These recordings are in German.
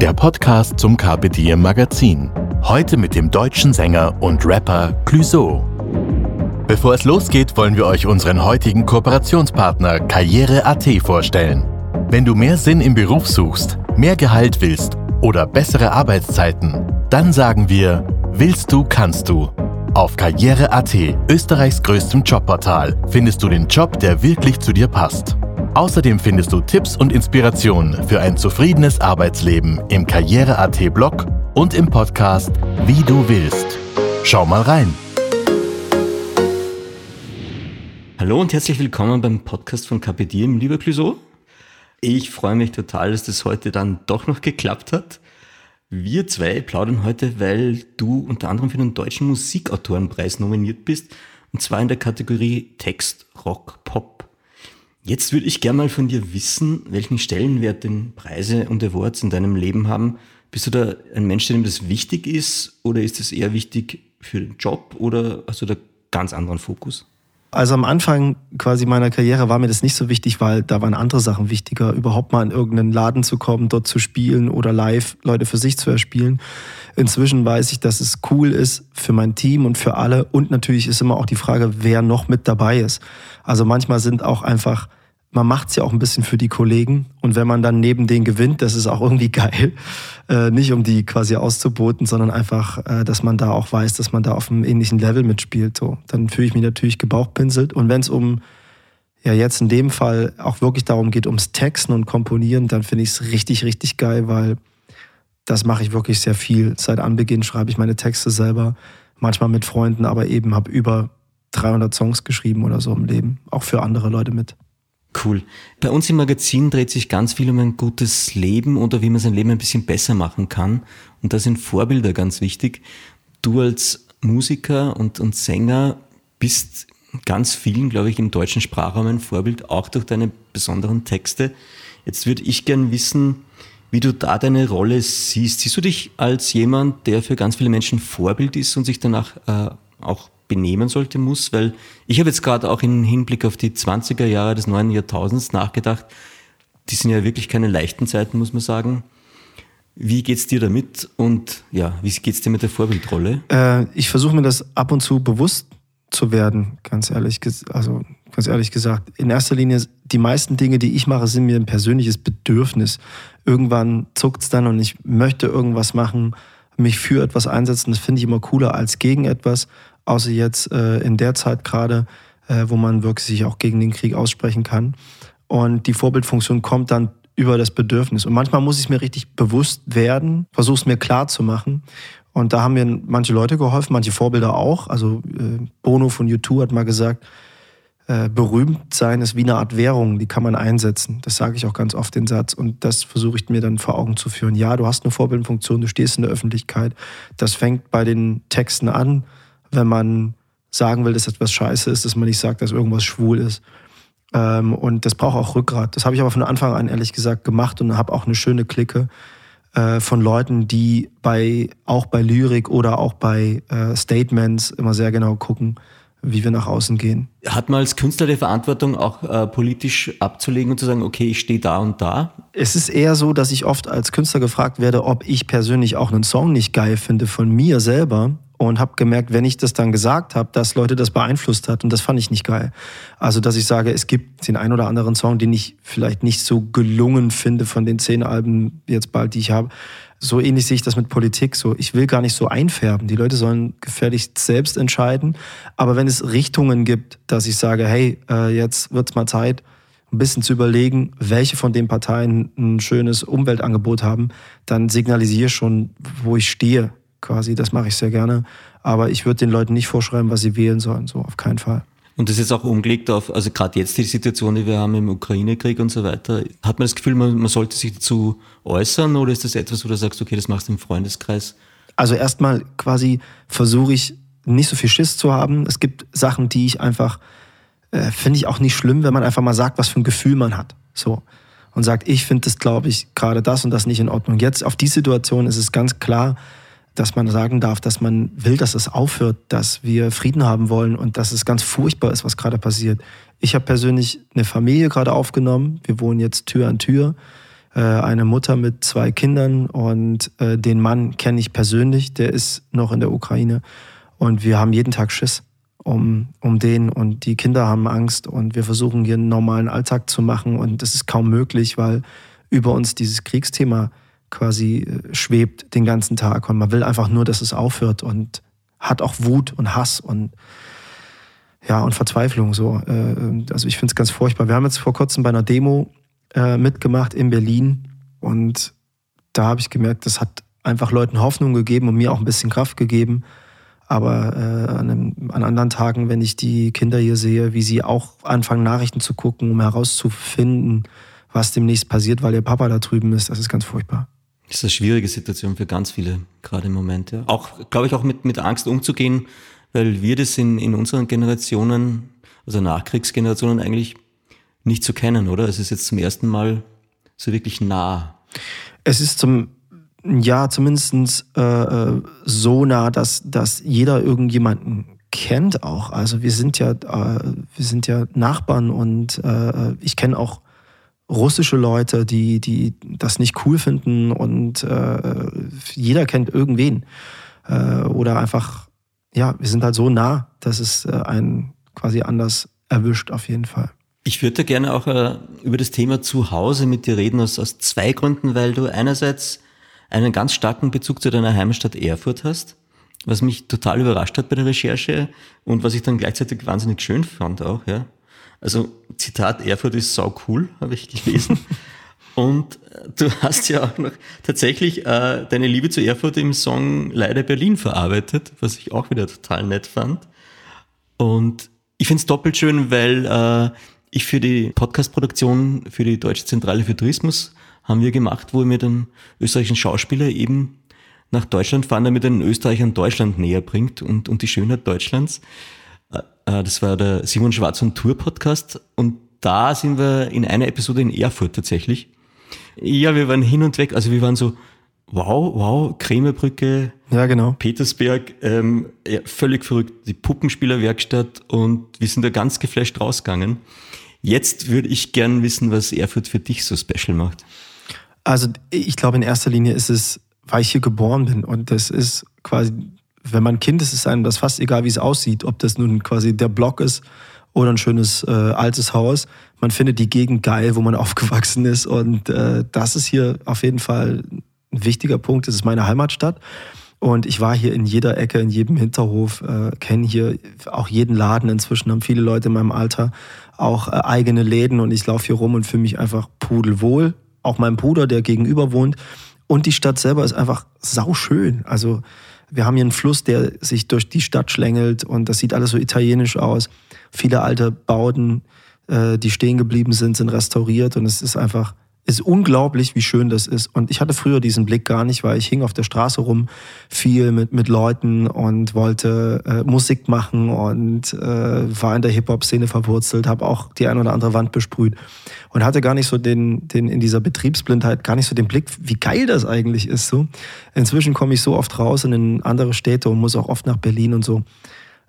der Podcast zum Carpe Diem Magazin. Heute mit dem deutschen Sänger und Rapper Clouseau. Bevor es losgeht, wollen wir euch unseren heutigen Kooperationspartner Karriere.at vorstellen. Wenn du mehr Sinn im Beruf suchst, mehr Gehalt willst oder bessere Arbeitszeiten, dann sagen wir, willst du, kannst du. Auf Karriere.at, Österreichs größtem Jobportal, findest du den Job, der wirklich zu dir passt. Außerdem findest du Tipps und Inspirationen für ein zufriedenes Arbeitsleben im Karriere.at-Blog und im Podcast Wie du willst. Schau mal rein. Hallo und herzlich willkommen beim Podcast von KPDM, lieber Clouseau. Ich freue mich total, dass das heute dann doch noch geklappt hat. Wir zwei plaudern heute, weil du unter anderem für den Deutschen Musikautorenpreis nominiert bist, und zwar in der Kategorie Text, Rock, Pop. Jetzt würde ich gerne mal von dir wissen, welchen Stellenwert denn Preise und Awards in deinem Leben haben. Bist du da ein Mensch, dem das wichtig ist oder ist es eher wichtig für den Job oder hast du da ganz anderen Fokus? Also am Anfang quasi meiner Karriere war mir das nicht so wichtig, weil da waren andere Sachen wichtiger, überhaupt mal in irgendeinen Laden zu kommen, dort zu spielen oder live Leute für sich zu erspielen. Inzwischen weiß ich, dass es cool ist für mein Team und für alle und natürlich ist immer auch die Frage, wer noch mit dabei ist. Also manchmal sind auch einfach man macht es ja auch ein bisschen für die Kollegen. Und wenn man dann neben denen gewinnt, das ist auch irgendwie geil. Äh, nicht um die quasi auszuboten, sondern einfach, äh, dass man da auch weiß, dass man da auf einem ähnlichen Level mitspielt. So. Dann fühle ich mich natürlich gebauchpinselt. Und wenn es um, ja jetzt in dem Fall auch wirklich darum geht, ums Texten und Komponieren, dann finde ich es richtig, richtig geil, weil das mache ich wirklich sehr viel. Seit Anbeginn schreibe ich meine Texte selber, manchmal mit Freunden, aber eben habe über 300 Songs geschrieben oder so im Leben, auch für andere Leute mit. Cool. Bei uns im Magazin dreht sich ganz viel um ein gutes Leben oder wie man sein Leben ein bisschen besser machen kann. Und da sind Vorbilder ganz wichtig. Du als Musiker und, und Sänger bist ganz vielen, glaube ich, im deutschen Sprachraum ein Vorbild, auch durch deine besonderen Texte. Jetzt würde ich gern wissen, wie du da deine Rolle siehst. Siehst du dich als jemand, der für ganz viele Menschen Vorbild ist und sich danach äh, auch benehmen sollte, muss, weil ich habe jetzt gerade auch im Hinblick auf die 20er Jahre des neuen Jahrtausends nachgedacht. Die sind ja wirklich keine leichten Zeiten, muss man sagen. Wie geht's dir damit und ja, wie geht's dir mit der Vorbildrolle? Äh, ich versuche mir das ab und zu bewusst zu werden, ganz ehrlich, also ganz ehrlich gesagt. In erster Linie, die meisten Dinge, die ich mache, sind mir ein persönliches Bedürfnis. Irgendwann zuckt's dann und ich möchte irgendwas machen, mich für etwas einsetzen. Das finde ich immer cooler als gegen etwas außer jetzt äh, in der Zeit gerade, äh, wo man wirklich sich auch gegen den Krieg aussprechen kann. Und die Vorbildfunktion kommt dann über das Bedürfnis. Und manchmal muss ich mir richtig bewusst werden, versuche es mir klar zu machen. Und da haben mir manche Leute geholfen, manche Vorbilder auch. Also äh, Bono von U2 hat mal gesagt, äh, berühmt sein ist wie eine Art Währung, die kann man einsetzen. Das sage ich auch ganz oft den Satz. Und das versuche ich mir dann vor Augen zu führen. Ja, du hast eine Vorbildfunktion, du stehst in der Öffentlichkeit. Das fängt bei den Texten an wenn man sagen will, dass etwas scheiße ist, dass man nicht sagt, dass irgendwas schwul ist. Ähm, und das braucht auch Rückgrat. Das habe ich aber von Anfang an ehrlich gesagt gemacht und habe auch eine schöne Clique äh, von Leuten, die bei auch bei Lyrik oder auch bei äh, Statements immer sehr genau gucken, wie wir nach außen gehen. Hat man als Künstler die Verantwortung, auch äh, politisch abzulegen und zu sagen, okay, ich stehe da und da? Es ist eher so, dass ich oft als Künstler gefragt werde, ob ich persönlich auch einen Song nicht geil finde von mir selber und habe gemerkt, wenn ich das dann gesagt habe, dass Leute das beeinflusst hat und das fand ich nicht geil. Also, dass ich sage, es gibt den ein oder anderen Song, den ich vielleicht nicht so gelungen finde von den zehn Alben jetzt bald, die ich habe. So ähnlich sehe ich das mit Politik. So, ich will gar nicht so einfärben. Die Leute sollen gefährlich selbst entscheiden. Aber wenn es Richtungen gibt, dass ich sage, hey, äh, jetzt wird's mal Zeit, ein bisschen zu überlegen, welche von den Parteien ein schönes Umweltangebot haben, dann signalisiere schon, wo ich stehe quasi. Das mache ich sehr gerne. Aber ich würde den Leuten nicht vorschreiben, was sie wählen sollen, so auf keinen Fall. Und das ist jetzt auch umgelegt auf, also gerade jetzt die Situation, die wir haben im Ukraine-Krieg und so weiter. Hat man das Gefühl, man, man sollte sich dazu äußern oder ist das etwas, wo du sagst, okay, das machst du im Freundeskreis? Also erstmal quasi versuche ich nicht so viel Schiss zu haben. Es gibt Sachen, die ich einfach, äh, finde ich auch nicht schlimm, wenn man einfach mal sagt, was für ein Gefühl man hat. So. Und sagt, ich finde das, glaube ich, gerade das und das nicht in Ordnung. Jetzt auf die Situation ist es ganz klar, dass man sagen darf, dass man will, dass es aufhört, dass wir Frieden haben wollen und dass es ganz furchtbar ist, was gerade passiert. Ich habe persönlich eine Familie gerade aufgenommen. Wir wohnen jetzt Tür an Tür. Äh, eine Mutter mit zwei Kindern und äh, den Mann kenne ich persönlich, der ist noch in der Ukraine. Und wir haben jeden Tag Schiss um, um den und die Kinder haben Angst und wir versuchen hier einen normalen Alltag zu machen und das ist kaum möglich, weil über uns dieses Kriegsthema quasi äh, schwebt den ganzen Tag und man will einfach nur, dass es aufhört und hat auch Wut und Hass und ja und Verzweiflung so. Äh, also ich finde es ganz furchtbar. Wir haben jetzt vor kurzem bei einer Demo äh, mitgemacht in Berlin und da habe ich gemerkt, das hat einfach Leuten Hoffnung gegeben und mir auch ein bisschen Kraft gegeben. Aber äh, an, einem, an, anderen Tagen, wenn ich die Kinder hier sehe, wie sie auch anfangen, Nachrichten zu gucken, um herauszufinden, was demnächst passiert, weil ihr Papa da drüben ist, das ist ganz furchtbar. Das ist eine schwierige Situation für ganz viele, gerade im Moment. Ja. Auch, glaube ich, auch mit, mit Angst umzugehen, weil wir das in, in unseren Generationen, also Nachkriegsgenerationen eigentlich nicht so kennen, oder? Es ist jetzt zum ersten Mal so wirklich nah. Es ist zum, ja, zumindest äh, äh, so nah, dass, dass jeder irgendjemanden kennt auch. Also wir sind ja, äh, wir sind ja Nachbarn und äh, ich kenne auch russische Leute, die, die das nicht cool finden und äh, jeder kennt irgendwen. Äh, oder einfach, ja, wir sind halt so nah, dass es äh, einen quasi anders erwischt auf jeden Fall. Ich würde gerne auch äh, über das Thema Zuhause mit dir reden, aus, aus zwei Gründen, weil du einerseits einen ganz starken Bezug zu deiner Heimatstadt Erfurt hast, was mich total überrascht hat bei der Recherche und was ich dann gleichzeitig wahnsinnig schön fand auch, ja. Also Zitat, Erfurt ist sau cool, habe ich gelesen. Und äh, du hast ja auch noch tatsächlich äh, deine Liebe zu Erfurt im Song Leider Berlin verarbeitet, was ich auch wieder total nett fand. Und ich finde es doppelt schön, weil äh, ich für die Podcast-Produktion für die Deutsche Zentrale für Tourismus haben wir gemacht, wo wir den österreichischen Schauspieler eben nach Deutschland fahren, damit er den Österreichern Deutschland näher bringt und, und die Schönheit Deutschlands. Äh, das war der Simon Schwarz und Tour Podcast und da sind wir in einer Episode in Erfurt tatsächlich. Ja, wir waren hin und weg, also wir waren so, wow, wow, Krämerbrücke, ja, genau. Petersberg, ähm, ja, völlig verrückt, die Puppenspielerwerkstatt und wir sind da ganz geflasht rausgegangen. Jetzt würde ich gern wissen, was Erfurt für dich so special macht. Also ich glaube, in erster Linie ist es, weil ich hier geboren bin und das ist quasi wenn man Kind ist, ist einem das fast egal, wie es aussieht. Ob das nun quasi der Block ist oder ein schönes äh, altes Haus. Man findet die Gegend geil, wo man aufgewachsen ist. Und äh, das ist hier auf jeden Fall ein wichtiger Punkt. Das ist meine Heimatstadt. Und ich war hier in jeder Ecke, in jedem Hinterhof, äh, kenne hier auch jeden Laden. Inzwischen haben viele Leute in meinem Alter auch äh, eigene Läden und ich laufe hier rum und fühle mich einfach pudelwohl. Auch mein Bruder, der gegenüber wohnt. Und die Stadt selber ist einfach sauschön. Also wir haben hier einen Fluss, der sich durch die Stadt schlängelt und das sieht alles so italienisch aus. Viele alte Bauten, äh, die stehen geblieben sind, sind restauriert und es ist einfach ist unglaublich, wie schön das ist. Und ich hatte früher diesen Blick gar nicht, weil ich hing auf der Straße rum, viel mit, mit Leuten und wollte äh, Musik machen und äh, war in der Hip-Hop-Szene verwurzelt, habe auch die ein oder andere Wand besprüht und hatte gar nicht so den, den in dieser Betriebsblindheit gar nicht so den Blick, wie geil das eigentlich ist. So. Inzwischen komme ich so oft raus in andere Städte und muss auch oft nach Berlin und so.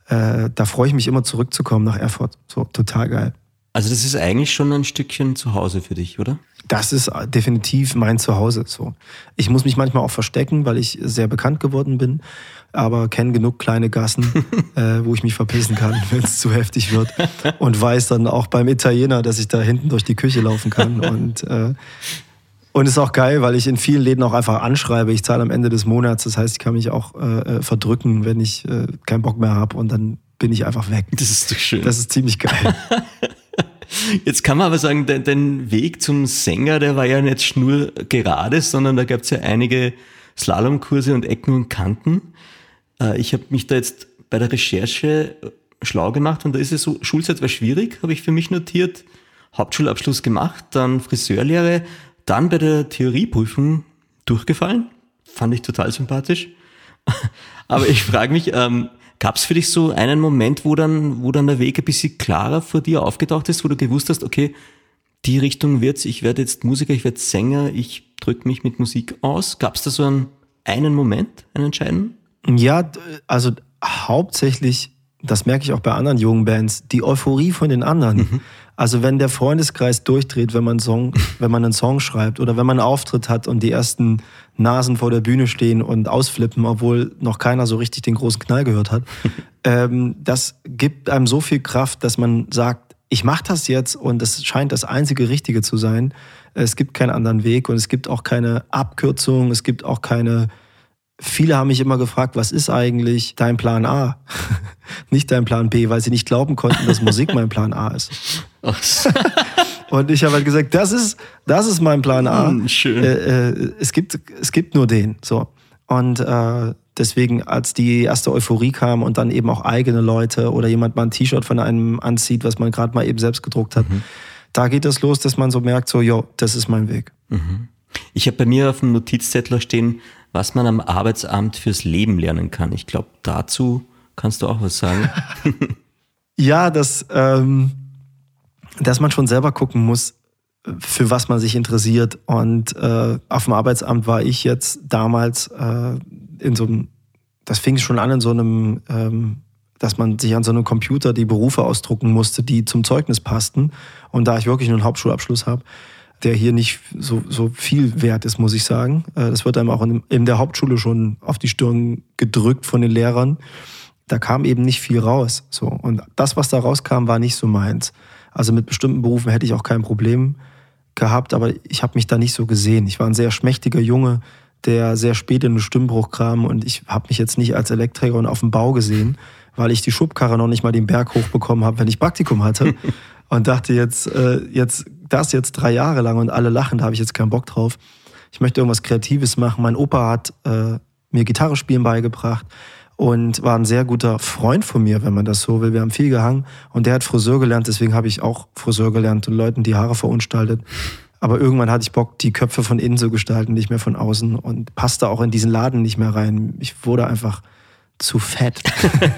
Äh, da freue ich mich immer zurückzukommen nach Erfurt. So total geil. Also das ist eigentlich schon ein Stückchen zu Hause für dich, oder? Das ist definitiv mein Zuhause. So. Ich muss mich manchmal auch verstecken, weil ich sehr bekannt geworden bin, aber kenne genug kleine Gassen, äh, wo ich mich verpissen kann, wenn es zu heftig wird. Und weiß dann auch beim Italiener, dass ich da hinten durch die Küche laufen kann. Und äh, und ist auch geil, weil ich in vielen Läden auch einfach anschreibe. Ich zahle am Ende des Monats. Das heißt, ich kann mich auch äh, äh verdrücken, wenn ich äh, keinen Bock mehr habe. Und dann bin ich einfach weg. Das ist doch schön. Das ist ziemlich geil. Jetzt kann man aber sagen, dein, dein Weg zum Sänger, der war ja nicht schnur gerade, sondern da gab es ja einige Slalomkurse und Ecken und Kanten. Äh, ich habe mich da jetzt bei der Recherche schlau gemacht und da ist es so, Schulzeit war schwierig, habe ich für mich notiert. Hauptschulabschluss gemacht, dann Friseurlehre, dann bei der Theorieprüfung durchgefallen. Fand ich total sympathisch. Aber ich frage mich, ähm, gab es für dich so einen Moment, wo dann, wo dann der Weg ein bisschen klarer vor dir aufgetaucht ist, wo du gewusst hast, okay, die Richtung wird's, ich werde jetzt Musiker, ich werde Sänger, ich drücke mich mit Musik aus. Gab es da so einen, einen Moment, einen entscheidenden? Ja, also hauptsächlich, das merke ich auch bei anderen jungen Bands, die Euphorie von den anderen. Mhm. Also wenn der Freundeskreis durchdreht, wenn man, Song, wenn man einen Song schreibt oder wenn man einen Auftritt hat und die ersten Nasen vor der Bühne stehen und ausflippen, obwohl noch keiner so richtig den großen Knall gehört hat, ähm, das gibt einem so viel Kraft, dass man sagt, ich mache das jetzt und es scheint das einzige Richtige zu sein. Es gibt keinen anderen Weg und es gibt auch keine Abkürzung, es gibt auch keine Viele haben mich immer gefragt, was ist eigentlich dein Plan A? nicht dein Plan B, weil sie nicht glauben konnten, dass Musik mein Plan A ist. und ich habe halt gesagt, das ist, das ist mein Plan A. Hm, schön. Äh, äh, es, gibt, es gibt nur den. So. Und äh, deswegen, als die erste Euphorie kam und dann eben auch eigene Leute oder jemand mal ein T-Shirt von einem anzieht, was man gerade mal eben selbst gedruckt hat, mhm. da geht es los, dass man so merkt, so, jo, das ist mein Weg. Mhm. Ich habe bei mir auf dem Notizzettel stehen, was man am Arbeitsamt fürs Leben lernen kann. Ich glaube, dazu kannst du auch was sagen. ja, dass, ähm, dass man schon selber gucken muss, für was man sich interessiert. Und äh, auf dem Arbeitsamt war ich jetzt damals äh, in so einem, das fing schon an in so einem, ähm, dass man sich an so einem Computer die Berufe ausdrucken musste, die zum Zeugnis passten. Und da ich wirklich nur einen Hauptschulabschluss habe, der hier nicht so, so viel wert ist, muss ich sagen. Äh, das wird einem auch in, in der Hauptschule schon auf die Stirn gedrückt von den Lehrern. Da kam eben nicht viel raus. So. Und das, was da rauskam, war nicht so meins. Also mit bestimmten Berufen hätte ich auch kein Problem gehabt, aber ich habe mich da nicht so gesehen. Ich war ein sehr schmächtiger Junge, der sehr spät in den Stimmbruch kam und ich habe mich jetzt nicht als Elektriker und auf dem Bau gesehen, weil ich die Schubkarre noch nicht mal den Berg hochbekommen habe, wenn ich Praktikum hatte. und dachte jetzt, äh, jetzt das jetzt drei Jahre lang und alle lachen, da habe ich jetzt keinen Bock drauf. Ich möchte irgendwas Kreatives machen. Mein Opa hat äh, mir Gitarre spielen beigebracht und war ein sehr guter Freund von mir, wenn man das so will. Wir haben viel gehangen und der hat Friseur gelernt, deswegen habe ich auch Friseur gelernt und Leuten die Haare verunstaltet. Aber irgendwann hatte ich Bock, die Köpfe von innen zu gestalten, nicht mehr von außen und passte auch in diesen Laden nicht mehr rein. Ich wurde einfach zu fett.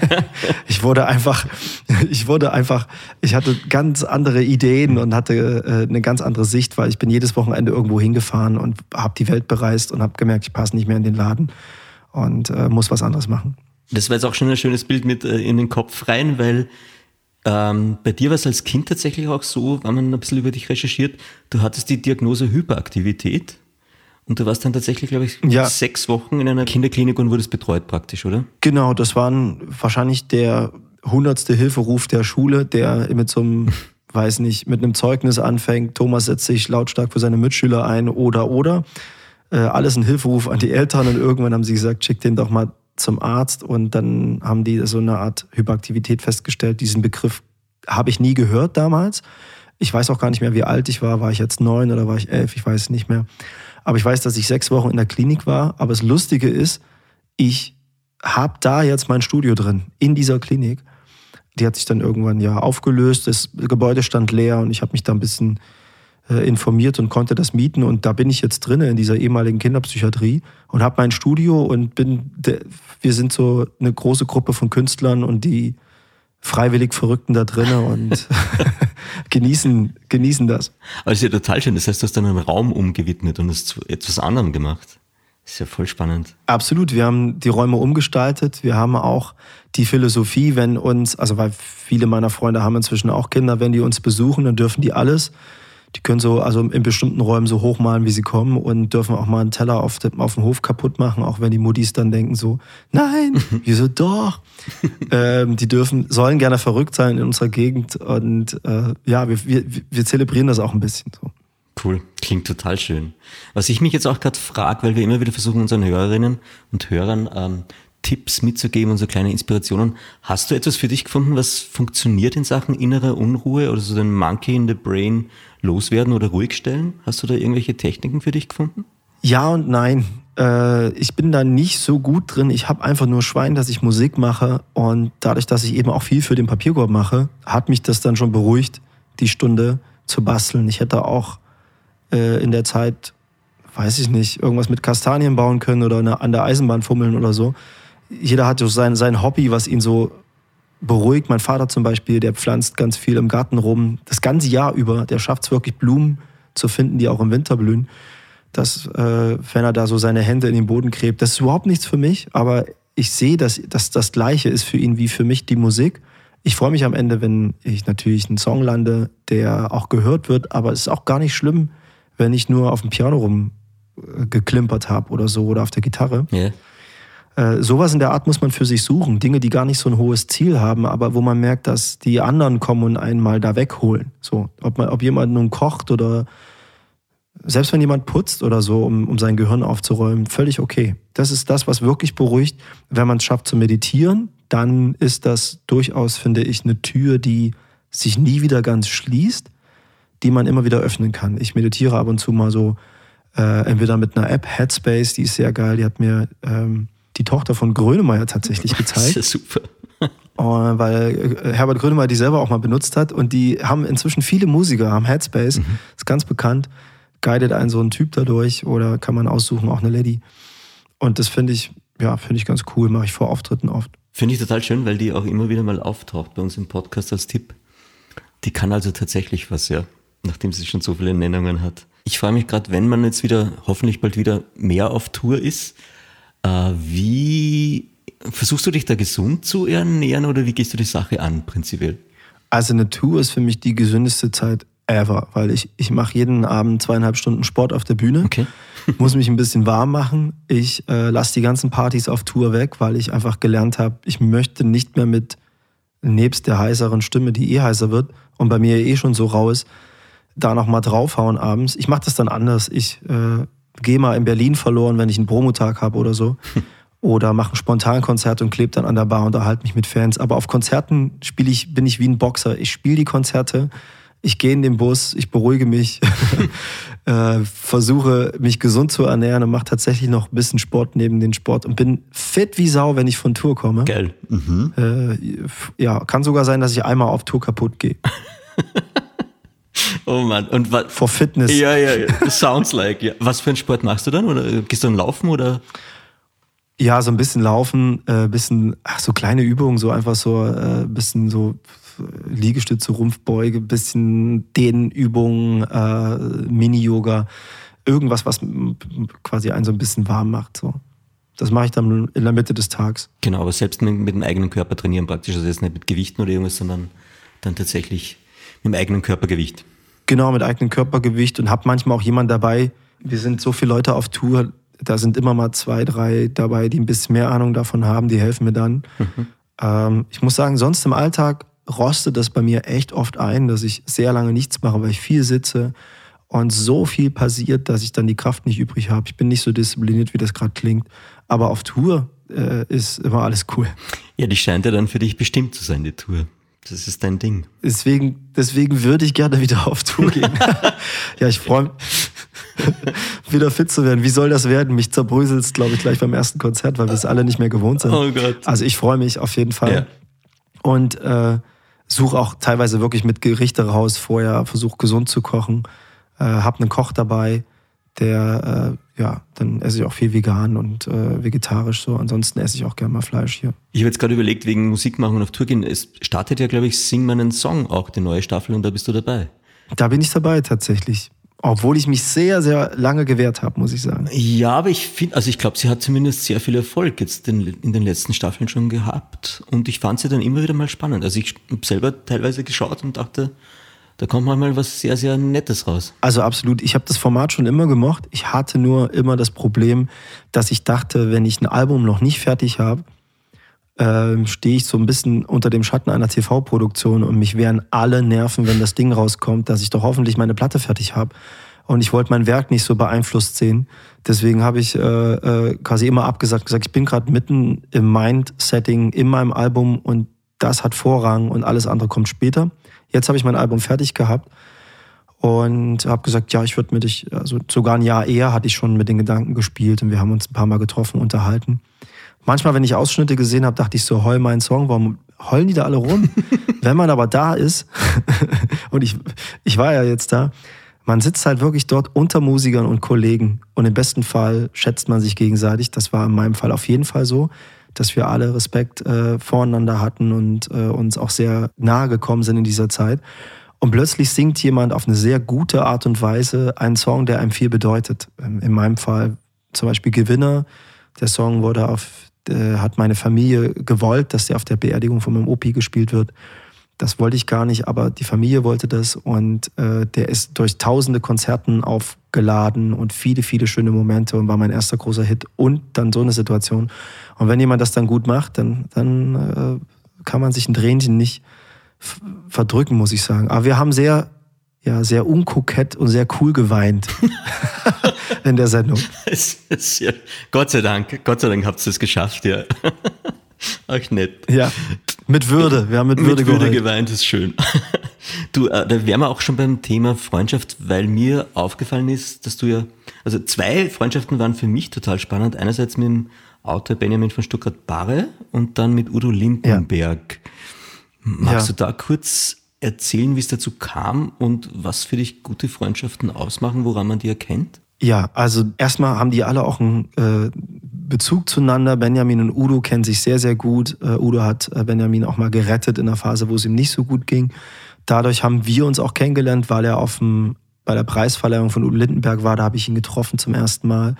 ich wurde einfach, ich wurde einfach, ich hatte ganz andere Ideen und hatte äh, eine ganz andere Sicht, weil ich bin jedes Wochenende irgendwo hingefahren und habe die Welt bereist und habe gemerkt, ich passe nicht mehr in den Laden und äh, muss was anderes machen. Das war jetzt auch schon ein schönes Bild mit äh, in den Kopf rein, weil ähm, bei dir war es als Kind tatsächlich auch so, wenn man ein bisschen über dich recherchiert, du hattest die Diagnose Hyperaktivität. Und du warst dann tatsächlich, glaube ich, ja. sechs Wochen in einer Kinderklinik und wurdest betreut praktisch, oder? Genau, das war wahrscheinlich der hundertste Hilferuf der Schule, der mit so einem, weiß nicht, mit einem Zeugnis anfängt. Thomas setzt sich lautstark für seine Mitschüler ein oder oder. Äh, alles ein Hilferuf an die Eltern und irgendwann haben sie gesagt, schick den doch mal zum Arzt und dann haben die so eine Art Hyperaktivität festgestellt. Diesen Begriff habe ich nie gehört damals. Ich weiß auch gar nicht mehr, wie alt ich war. War ich jetzt neun oder war ich elf? Ich weiß es nicht mehr. Aber ich weiß, dass ich sechs Wochen in der Klinik war. Aber das Lustige ist, ich habe da jetzt mein Studio drin, in dieser Klinik. Die hat sich dann irgendwann ja aufgelöst. Das Gebäude stand leer und ich habe mich da ein bisschen äh, informiert und konnte das mieten. Und da bin ich jetzt drin in dieser ehemaligen Kinderpsychiatrie und habe mein Studio und bin, wir sind so eine große Gruppe von Künstlern und die freiwillig Verrückten da drinnen und genießen, genießen das. Aber ist ja total schön. Das heißt, du hast dann einen Raum umgewidmet und es zu etwas anderem gemacht. Das ist ja voll spannend. Absolut. Wir haben die Räume umgestaltet. Wir haben auch die Philosophie, wenn uns, also weil viele meiner Freunde haben inzwischen auch Kinder, wenn die uns besuchen, dann dürfen die alles. Die können so, also in bestimmten Räumen so hochmalen, wie sie kommen und dürfen auch mal einen Teller auf dem, auf dem Hof kaputt machen, auch wenn die Muddis dann denken so, nein, wieso doch? ähm, die dürfen, sollen gerne verrückt sein in unserer Gegend und äh, ja, wir, wir, wir zelebrieren das auch ein bisschen so. Cool, klingt total schön. Was ich mich jetzt auch gerade frage, weil wir immer wieder versuchen, unseren Hörerinnen und Hörern ähm, Tipps mitzugeben und so kleine Inspirationen. Hast du etwas für dich gefunden, was funktioniert in Sachen innerer Unruhe oder so den Monkey in the Brain loswerden oder ruhig stellen? Hast du da irgendwelche Techniken für dich gefunden? Ja und nein. äh, ich bin da nicht so gut drin. Ich habe einfach nur Schwein, dass ich Musik mache. Und dadurch, dass ich eben auch viel für den Papierkorb mache, hat mich das dann schon beruhigt, die Stunde zu basteln. Ich hätte auch äh, in der Zeit, weiß ich nicht, irgendwas mit Kastanien bauen können oder an der Eisenbahn fummeln oder so. Jeder hat so sein, sein Hobby, was ihn so beruhigt. Mein Vater zum Beispiel, der pflanzt ganz viel im Garten rum, das ganze Jahr über. Der schafft es wirklich, Blumen zu finden, die auch im Winter blühen dass äh, wenn er da so seine Hände in den Boden gräbt, das ist überhaupt nichts für mich, aber ich sehe, dass, dass das Gleiche ist für ihn wie für mich die Musik. Ich freue mich am Ende, wenn ich natürlich einen Song lande, der auch gehört wird, aber es ist auch gar nicht schlimm, wenn ich nur auf dem Piano rumgeklimpert habe oder so oder auf der Gitarre. Yeah. Äh, sowas in der Art muss man für sich suchen. Dinge, die gar nicht so ein hohes Ziel haben, aber wo man merkt, dass die anderen kommen und einen mal da wegholen. So, ob, man, ob jemand nun kocht oder selbst wenn jemand putzt oder so, um, um sein Gehirn aufzuräumen, völlig okay. Das ist das, was wirklich beruhigt. Wenn man es schafft zu meditieren, dann ist das durchaus, finde ich, eine Tür, die sich nie wieder ganz schließt, die man immer wieder öffnen kann. Ich meditiere ab und zu mal so, äh, entweder mit einer App, Headspace, die ist sehr geil, die hat mir ähm, die Tochter von Grönemeyer tatsächlich gezeigt. Das ist ja super. Und weil äh, Herbert Grönemeyer die selber auch mal benutzt hat und die haben inzwischen viele Musiker, haben Headspace, mhm. ist ganz bekannt guidet einen so ein Typ dadurch oder kann man aussuchen, auch eine Lady. Und das finde ich, ja, finde ich ganz cool, mache ich vor Auftritten oft. Finde ich total schön, weil die auch immer wieder mal auftaucht bei uns im Podcast als Tipp. Die kann also tatsächlich was, ja, nachdem sie schon so viele Nennungen hat. Ich freue mich gerade, wenn man jetzt wieder, hoffentlich bald wieder mehr auf Tour ist, äh, wie versuchst du dich da gesund zu ernähren oder wie gehst du die Sache an, prinzipiell? Also eine Tour ist für mich die gesündeste Zeit ever, weil ich, ich mache jeden Abend zweieinhalb Stunden Sport auf der Bühne, okay. muss mich ein bisschen warm machen. Ich äh, lasse die ganzen Partys auf Tour weg, weil ich einfach gelernt habe, ich möchte nicht mehr mit nebst der heißeren Stimme, die eh heißer wird und bei mir eh schon so rau ist, da nochmal draufhauen abends. Ich mache das dann anders. Ich äh, gehe mal in Berlin verloren, wenn ich einen Promotag habe oder so. oder mache ein Spontankonzert und klebe dann an der Bar und erhalte mich mit Fans. Aber auf Konzerten spiele ich, bin ich wie ein Boxer. Ich spiele die Konzerte ich gehe in den Bus, ich beruhige mich, äh, versuche mich gesund zu ernähren und mache tatsächlich noch ein bisschen Sport neben den Sport und bin fit wie Sau, wenn ich von Tour komme. Geil. Mhm. Äh, ja, kann sogar sein, dass ich einmal auf Tour kaputt gehe. Oh Mann, und was? Vor Fitness. Ja, ja, ja. Sounds like. Ja. Was für einen Sport machst du dann? Oder gehst du dann laufen oder? Ja, so ein bisschen laufen, äh, bisschen, ach, so kleine Übungen, so einfach so, äh, bisschen so Liegestütze, Rumpfbeuge, bisschen Dehnübungen, äh, Mini-Yoga, irgendwas, was quasi einen so ein bisschen warm macht. So. Das mache ich dann in der Mitte des Tages. Genau, aber selbst mit, mit dem eigenen Körper trainieren praktisch. Also jetzt nicht mit Gewichten oder irgendwas, sondern dann tatsächlich mit dem eigenen Körpergewicht. Genau, mit eigenem Körpergewicht und habe manchmal auch jemanden dabei. Wir sind so viele Leute auf Tour, da sind immer mal zwei, drei dabei, die ein bisschen mehr Ahnung davon haben, die helfen mir dann. Mhm. Ähm, ich muss sagen, sonst im Alltag rostet das bei mir echt oft ein, dass ich sehr lange nichts mache, weil ich viel sitze und so viel passiert, dass ich dann die Kraft nicht übrig habe. Ich bin nicht so diszipliniert, wie das gerade klingt. Aber auf Tour äh, ist immer alles cool. Ja, die scheint ja dann für dich bestimmt zu sein, die Tour. Das ist dein Ding. Deswegen, deswegen würde ich gerne wieder auf Tour gehen. ja, ich freue mich, wieder fit zu werden. Wie soll das werden? Mich zerbröselt glaube ich, gleich beim ersten Konzert, weil wir es alle nicht mehr gewohnt sind. Oh Gott. Also ich freue mich auf jeden Fall. Ja. Und äh, suche auch teilweise wirklich mit Gerichte raus vorher, versuche gesund zu kochen, äh, habe einen Koch dabei, der, äh, ja, dann esse ich auch viel vegan und äh, vegetarisch so. Ansonsten esse ich auch gerne mal Fleisch hier. Ich habe jetzt gerade überlegt, wegen Musik machen und auf Tour gehen. Es startet ja, glaube ich, Sing meinen Song auch, die neue Staffel, und da bist du dabei. Da bin ich dabei tatsächlich. Obwohl ich mich sehr, sehr lange gewehrt habe, muss ich sagen. Ja, aber ich finde, also ich glaube, sie hat zumindest sehr viel Erfolg jetzt in, in den letzten Staffeln schon gehabt. Und ich fand sie dann immer wieder mal spannend. Also ich habe selber teilweise geschaut und dachte, da kommt mal was sehr, sehr Nettes raus. Also absolut. Ich habe das Format schon immer gemocht. Ich hatte nur immer das Problem, dass ich dachte, wenn ich ein Album noch nicht fertig habe, äh, stehe ich so ein bisschen unter dem Schatten einer TV-Produktion und mich wären alle Nerven, wenn das Ding rauskommt, dass ich doch hoffentlich meine Platte fertig habe. Und ich wollte mein Werk nicht so beeinflusst sehen. Deswegen habe ich äh, äh, quasi immer abgesagt, gesagt, ich bin gerade mitten im Mind-Setting in meinem Album und das hat Vorrang und alles andere kommt später. Jetzt habe ich mein Album fertig gehabt und habe gesagt, ja, ich würde mit dich, also sogar ein Jahr eher hatte ich schon mit den Gedanken gespielt und wir haben uns ein paar Mal getroffen, unterhalten. Manchmal, wenn ich Ausschnitte gesehen habe, dachte ich so, heul mein Song, warum heulen die da alle rum? wenn man aber da ist, und ich, ich war ja jetzt da, man sitzt halt wirklich dort unter Musikern und Kollegen und im besten Fall schätzt man sich gegenseitig. Das war in meinem Fall auf jeden Fall so, dass wir alle Respekt äh, voreinander hatten und äh, uns auch sehr nahe gekommen sind in dieser Zeit. Und plötzlich singt jemand auf eine sehr gute Art und Weise einen Song, der einem viel bedeutet. Ähm, in meinem Fall zum Beispiel Gewinner. Der Song wurde auf, äh, hat meine Familie gewollt, dass der auf der Beerdigung von meinem Opi gespielt wird. Das wollte ich gar nicht, aber die Familie wollte das und äh, der ist durch tausende Konzerten aufgeladen und viele, viele schöne Momente und war mein erster großer Hit und dann so eine Situation. Und wenn jemand das dann gut macht, dann, dann äh, kann man sich ein Tränchen nicht verdrücken, muss ich sagen. Aber wir haben sehr, ja, sehr unkokett und sehr cool geweint in der Sendung. Ja, Gott sei Dank, Gott sei Dank habt ihr es geschafft, ja. Ach nett. Ja, mit Würde. Wir haben mit Würde, mit Würde geweint, ist schön. Du, äh, da wären wir auch schon beim Thema Freundschaft, weil mir aufgefallen ist, dass du ja, also zwei Freundschaften waren für mich total spannend. Einerseits mit dem Autor Benjamin von Stuttgart-Barre und dann mit Udo Lindenberg. Ja. Magst ja. du da kurz erzählen, wie es dazu kam und was für dich gute Freundschaften ausmachen, woran man die erkennt? Ja, also erstmal haben die alle auch einen äh, Bezug zueinander. Benjamin und Udo kennen sich sehr, sehr gut. Äh, Udo hat äh, Benjamin auch mal gerettet in der Phase, wo es ihm nicht so gut ging. Dadurch haben wir uns auch kennengelernt, weil er auf dem, bei der Preisverleihung von Udo Lindenberg war. Da habe ich ihn getroffen zum ersten Mal.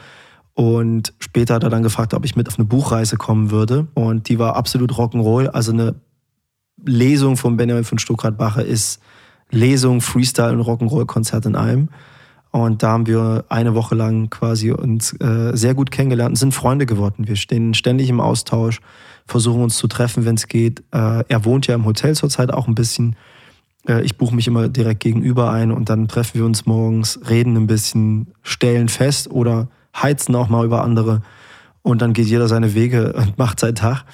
Und später hat er dann gefragt, ob ich mit auf eine Buchreise kommen würde. Und die war absolut Rock'n'Roll, also eine Lesung von Benjamin von Stuckrad-Bacher ist Lesung, Freestyle und Rock'n'Roll-Konzert in einem. Und da haben wir eine Woche lang quasi uns äh, sehr gut kennengelernt und sind Freunde geworden. Wir stehen ständig im Austausch, versuchen uns zu treffen, wenn es geht. Äh, er wohnt ja im Hotel zurzeit auch ein bisschen. Äh, ich buche mich immer direkt gegenüber ein und dann treffen wir uns morgens, reden ein bisschen, stellen fest oder heizen auch mal über andere. Und dann geht jeder seine Wege und macht seinen Tag.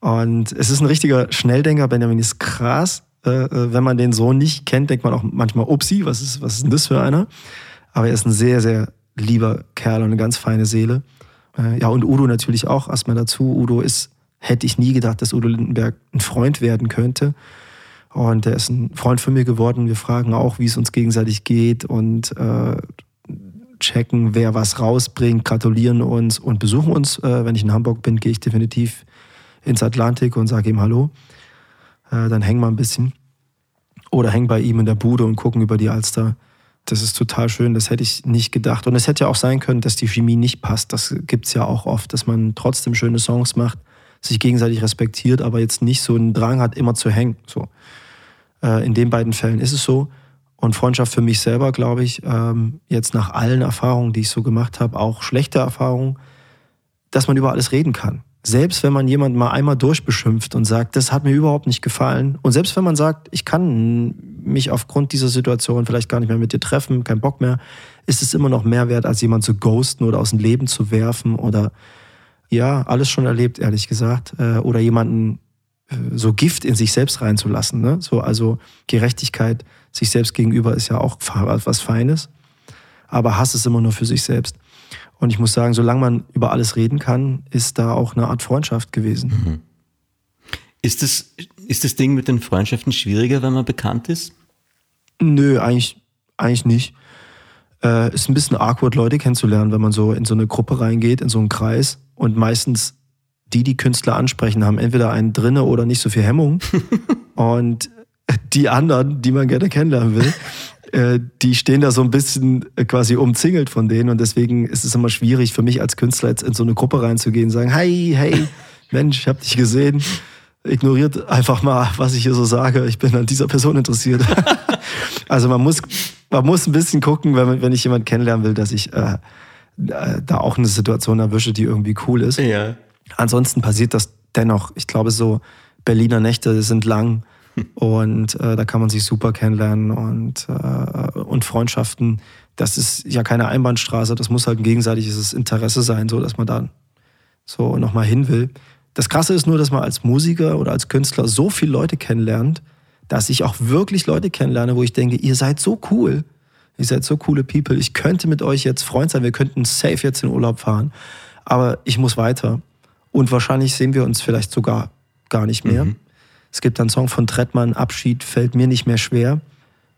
Und es ist ein richtiger Schnelldenker. Benjamin ist krass. Äh, äh, wenn man den so nicht kennt, denkt man auch manchmal, upsi, was ist, was ist denn das für einer? Aber er ist ein sehr, sehr lieber Kerl und eine ganz feine Seele. Äh, ja, und Udo natürlich auch erstmal dazu. Udo ist, hätte ich nie gedacht, dass Udo Lindenberg ein Freund werden könnte. Und er ist ein Freund von mir geworden. Wir fragen auch, wie es uns gegenseitig geht und äh, checken, wer was rausbringt, gratulieren uns und besuchen uns. Äh, wenn ich in Hamburg bin, gehe ich definitiv ins Atlantik und sage ihm Hallo. Äh, dann hängen wir ein bisschen. Oder hängen bei ihm in der Bude und gucken über die Alster. Das ist total schön, das hätte ich nicht gedacht. Und es hätte ja auch sein können, dass die Chemie nicht passt. Das gibt es ja auch oft, dass man trotzdem schöne Songs macht, sich gegenseitig respektiert, aber jetzt nicht so einen Drang hat, immer zu hängen. So. Äh, in den beiden Fällen ist es so. Und Freundschaft für mich selber, glaube ich, ähm, jetzt nach allen Erfahrungen, die ich so gemacht habe, auch schlechte Erfahrungen, dass man über alles reden kann selbst wenn man jemanden mal einmal durchbeschimpft und sagt, das hat mir überhaupt nicht gefallen, und selbst wenn man sagt, ich kann mich aufgrund dieser Situation vielleicht gar nicht mehr mit dir treffen, kein Bock mehr, ist es immer noch mehr wert, als jemand zu ghosten oder aus dem Leben zu werfen oder ja, alles schon erlebt, ehrlich gesagt, äh, oder jemanden äh, so Gift in sich selbst reinzulassen. Ne? So, also Gerechtigkeit sich selbst gegenüber ist ja auch was Feines, aber Hass ist immer nur für sich selbst. Und ich muss sagen, solange man über alles reden kann, ist da auch eine Art Freundschaft gewesen. Mhm. Ist, das, ist das Ding mit den Freundschaften schwieriger, wenn man bekannt ist? Nö, eigentlich, eigentlich nicht. Äh, ist ein bisschen awkward, Leute kennenzulernen, wenn man so in so eine Gruppe reingeht, in so einen Kreis und meistens die, die Künstler ansprechen, haben entweder einen drinne oder nicht so viel Hemmung. und die anderen, die man gerne kennenlernen will, äh, die stehen da so ein bisschen äh, quasi umzingelt von denen und deswegen ist es immer schwierig für mich als Künstler jetzt in so eine Gruppe reinzugehen und sagen, hey, hey, Mensch, ich hab dich gesehen. Ignoriert einfach mal, was ich hier so sage. Ich bin an dieser Person interessiert. also man muss, man muss ein bisschen gucken, wenn, wenn ich jemanden kennenlernen will, dass ich äh, da auch eine Situation erwische, die irgendwie cool ist. Ja. Ansonsten passiert das dennoch. Ich glaube, so Berliner Nächte sind lang und äh, da kann man sich super kennenlernen und, äh, und Freundschaften. Das ist ja keine Einbahnstraße, das muss halt ein gegenseitiges Interesse sein, so dass man da so nochmal hin will. Das Krasse ist nur, dass man als Musiker oder als Künstler so viele Leute kennenlernt, dass ich auch wirklich Leute kennenlerne, wo ich denke, ihr seid so cool. Ihr seid so coole People. Ich könnte mit euch jetzt Freund sein. Wir könnten safe jetzt in Urlaub fahren. Aber ich muss weiter. Und wahrscheinlich sehen wir uns vielleicht sogar gar nicht mehr. Mhm. Es gibt einen Song von Trettmann, Abschied fällt mir nicht mehr schwer.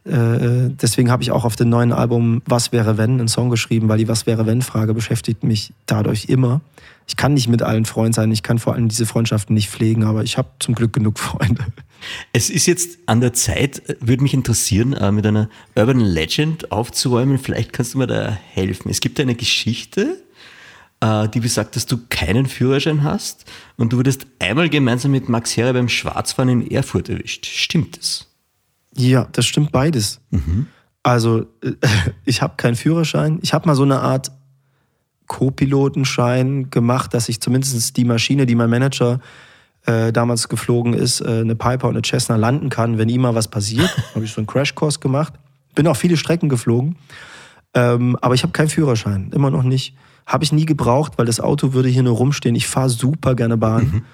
Äh, deswegen habe ich auch auf dem neuen Album Was wäre wenn einen Song geschrieben, weil die Was wäre wenn Frage beschäftigt mich dadurch immer. Ich kann nicht mit allen Freund sein, ich kann vor allem diese Freundschaften nicht pflegen, aber ich habe zum Glück genug Freunde. Es ist jetzt an der Zeit, würde mich interessieren, äh, mit einer Urban Legend aufzuräumen. Vielleicht kannst du mir da helfen. Es gibt eine Geschichte, äh, die besagt, dass du keinen Führerschein hast und du wurdest einmal gemeinsam mit Max Herre beim Schwarzfahren in Erfurt erwischt. Stimmt das? Ja, das stimmt beides. Mhm. Also, ich habe keinen Führerschein. Ich habe mal so eine Art Co-Pilotenschein gemacht, dass ich zumindest die Maschine, die mein Manager äh, damals geflogen ist, äh, eine Piper und eine Cessna landen kann, wenn ihm mal was passiert. habe ich so einen Crashkurs gemacht. Bin auch viele Strecken geflogen. Ähm, aber ich habe keinen Führerschein, immer noch nicht. Habe ich nie gebraucht, weil das Auto würde hier nur rumstehen. Ich fahre super gerne Bahn. Mhm.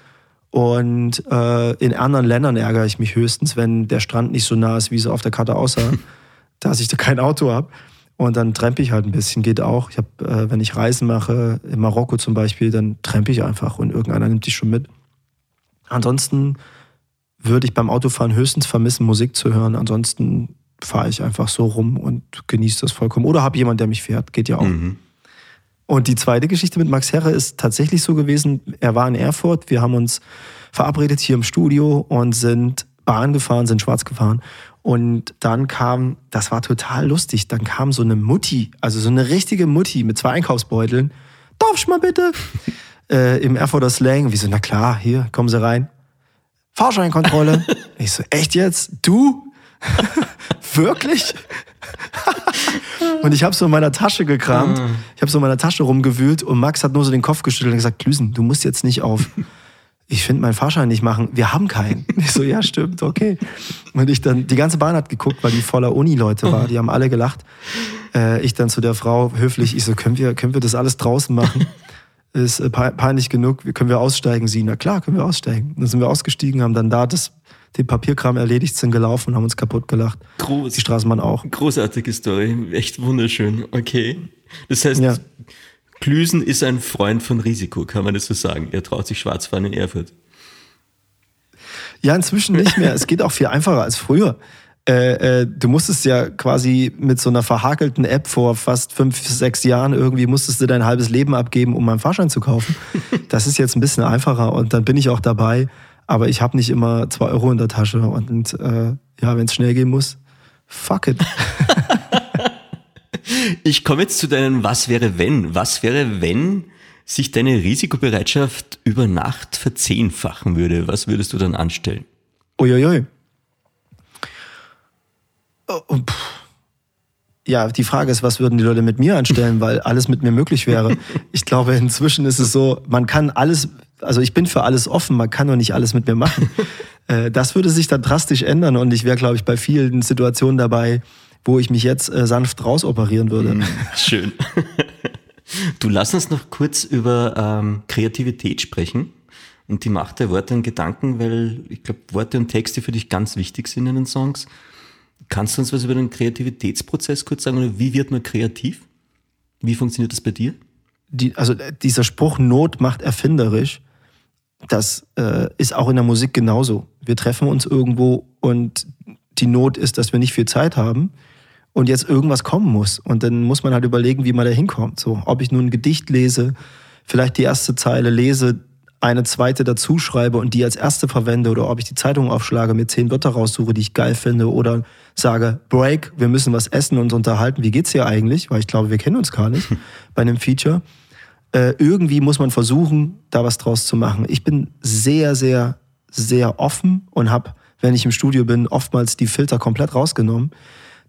Und äh, in anderen Ländern ärgere ich mich höchstens, wenn der Strand nicht so nah ist, wie es auf der Karte aussah, dass ich da kein Auto habe. Und dann trempe ich halt ein bisschen, geht auch. Ich habe, äh, wenn ich Reisen mache, in Marokko zum Beispiel, dann trempe ich einfach und irgendeiner nimmt dich schon mit. Ansonsten würde ich beim Autofahren höchstens vermissen, Musik zu hören. Ansonsten fahre ich einfach so rum und genieße das vollkommen. Oder habe jemand, der mich fährt, geht ja auch. Mhm. Und die zweite Geschichte mit Max Herre ist tatsächlich so gewesen, er war in Erfurt, wir haben uns verabredet hier im Studio und sind Bahn gefahren, sind schwarz gefahren. Und dann kam, das war total lustig, dann kam so eine Mutti, also so eine richtige Mutti mit zwei Einkaufsbeuteln. Darf ich mal bitte? äh, Im Erfurter Slang. Wie so, na klar, hier, kommen Sie rein. Fahrscheinkontrolle. ich so, echt jetzt? Du? Wirklich? und ich habe so in meiner Tasche gekramt. Ah. Ich habe so in meiner Tasche rumgewühlt und Max hat nur so den Kopf geschüttelt und gesagt, Klüsen, du musst jetzt nicht auf. Ich finde meinen Fahrschein nicht machen. Wir haben keinen. Ich so, ja, stimmt, okay. Und ich dann, die ganze Bahn hat geguckt, weil die voller Uni-Leute war. Die haben alle gelacht. Äh, ich dann zu der Frau höflich, ich so, können wir, können wir das alles draußen machen? Ist äh, peinlich genug, können wir aussteigen? Sie, na klar, können wir aussteigen. Dann sind wir ausgestiegen, haben dann da das den Papierkram erledigt, sind gelaufen und haben uns kaputt gelacht. Groß, die Straßenbahn auch. Großartige Story, echt wunderschön. Okay. Das heißt, ja. Klüsen ist ein Freund von Risiko, kann man das so sagen. Er traut sich Schwarzfahren in Erfurt. Ja, inzwischen nicht mehr. es geht auch viel einfacher als früher. Äh, äh, du musstest ja quasi mit so einer verhakelten App vor fast fünf, sechs Jahren irgendwie musstest du dein halbes Leben abgeben, um meinen Fahrschein zu kaufen. Das ist jetzt ein bisschen einfacher und dann bin ich auch dabei. Aber ich habe nicht immer zwei Euro in der Tasche und äh, ja, wenn es schnell gehen muss, fuck it. ich komme jetzt zu deinem Was wäre wenn? Was wäre, wenn sich deine Risikobereitschaft über Nacht verzehnfachen würde? Was würdest du dann anstellen? Uiuiui. Oh, ja, die Frage ist, was würden die Leute mit mir anstellen, weil alles mit mir möglich wäre. Ich glaube, inzwischen ist es so, man kann alles also ich bin für alles offen, man kann doch nicht alles mit mir machen. äh, das würde sich dann drastisch ändern und ich wäre, glaube ich, bei vielen Situationen dabei, wo ich mich jetzt äh, sanft rausoperieren würde. Mm, schön. Du lass uns noch kurz über ähm, Kreativität sprechen und die Macht der Worte und Gedanken, weil ich glaube, Worte und Texte für dich ganz wichtig sind in den Songs. Kannst du uns was über den Kreativitätsprozess kurz sagen oder wie wird man kreativ? Wie funktioniert das bei dir? Die, also dieser Spruch Not macht erfinderisch das äh, ist auch in der Musik genauso. Wir treffen uns irgendwo und die Not ist, dass wir nicht viel Zeit haben und jetzt irgendwas kommen muss. Und dann muss man halt überlegen, wie man da hinkommt. So, ob ich nun ein Gedicht lese, vielleicht die erste Zeile lese, eine zweite dazu schreibe und die als erste verwende oder ob ich die Zeitung aufschlage, mir zehn Wörter raussuche, die ich geil finde oder sage, Break, wir müssen was essen und uns unterhalten. Wie geht's hier eigentlich? Weil ich glaube, wir kennen uns gar nicht bei einem Feature äh, irgendwie muss man versuchen, da was draus zu machen. Ich bin sehr, sehr, sehr offen und habe, wenn ich im Studio bin, oftmals die Filter komplett rausgenommen,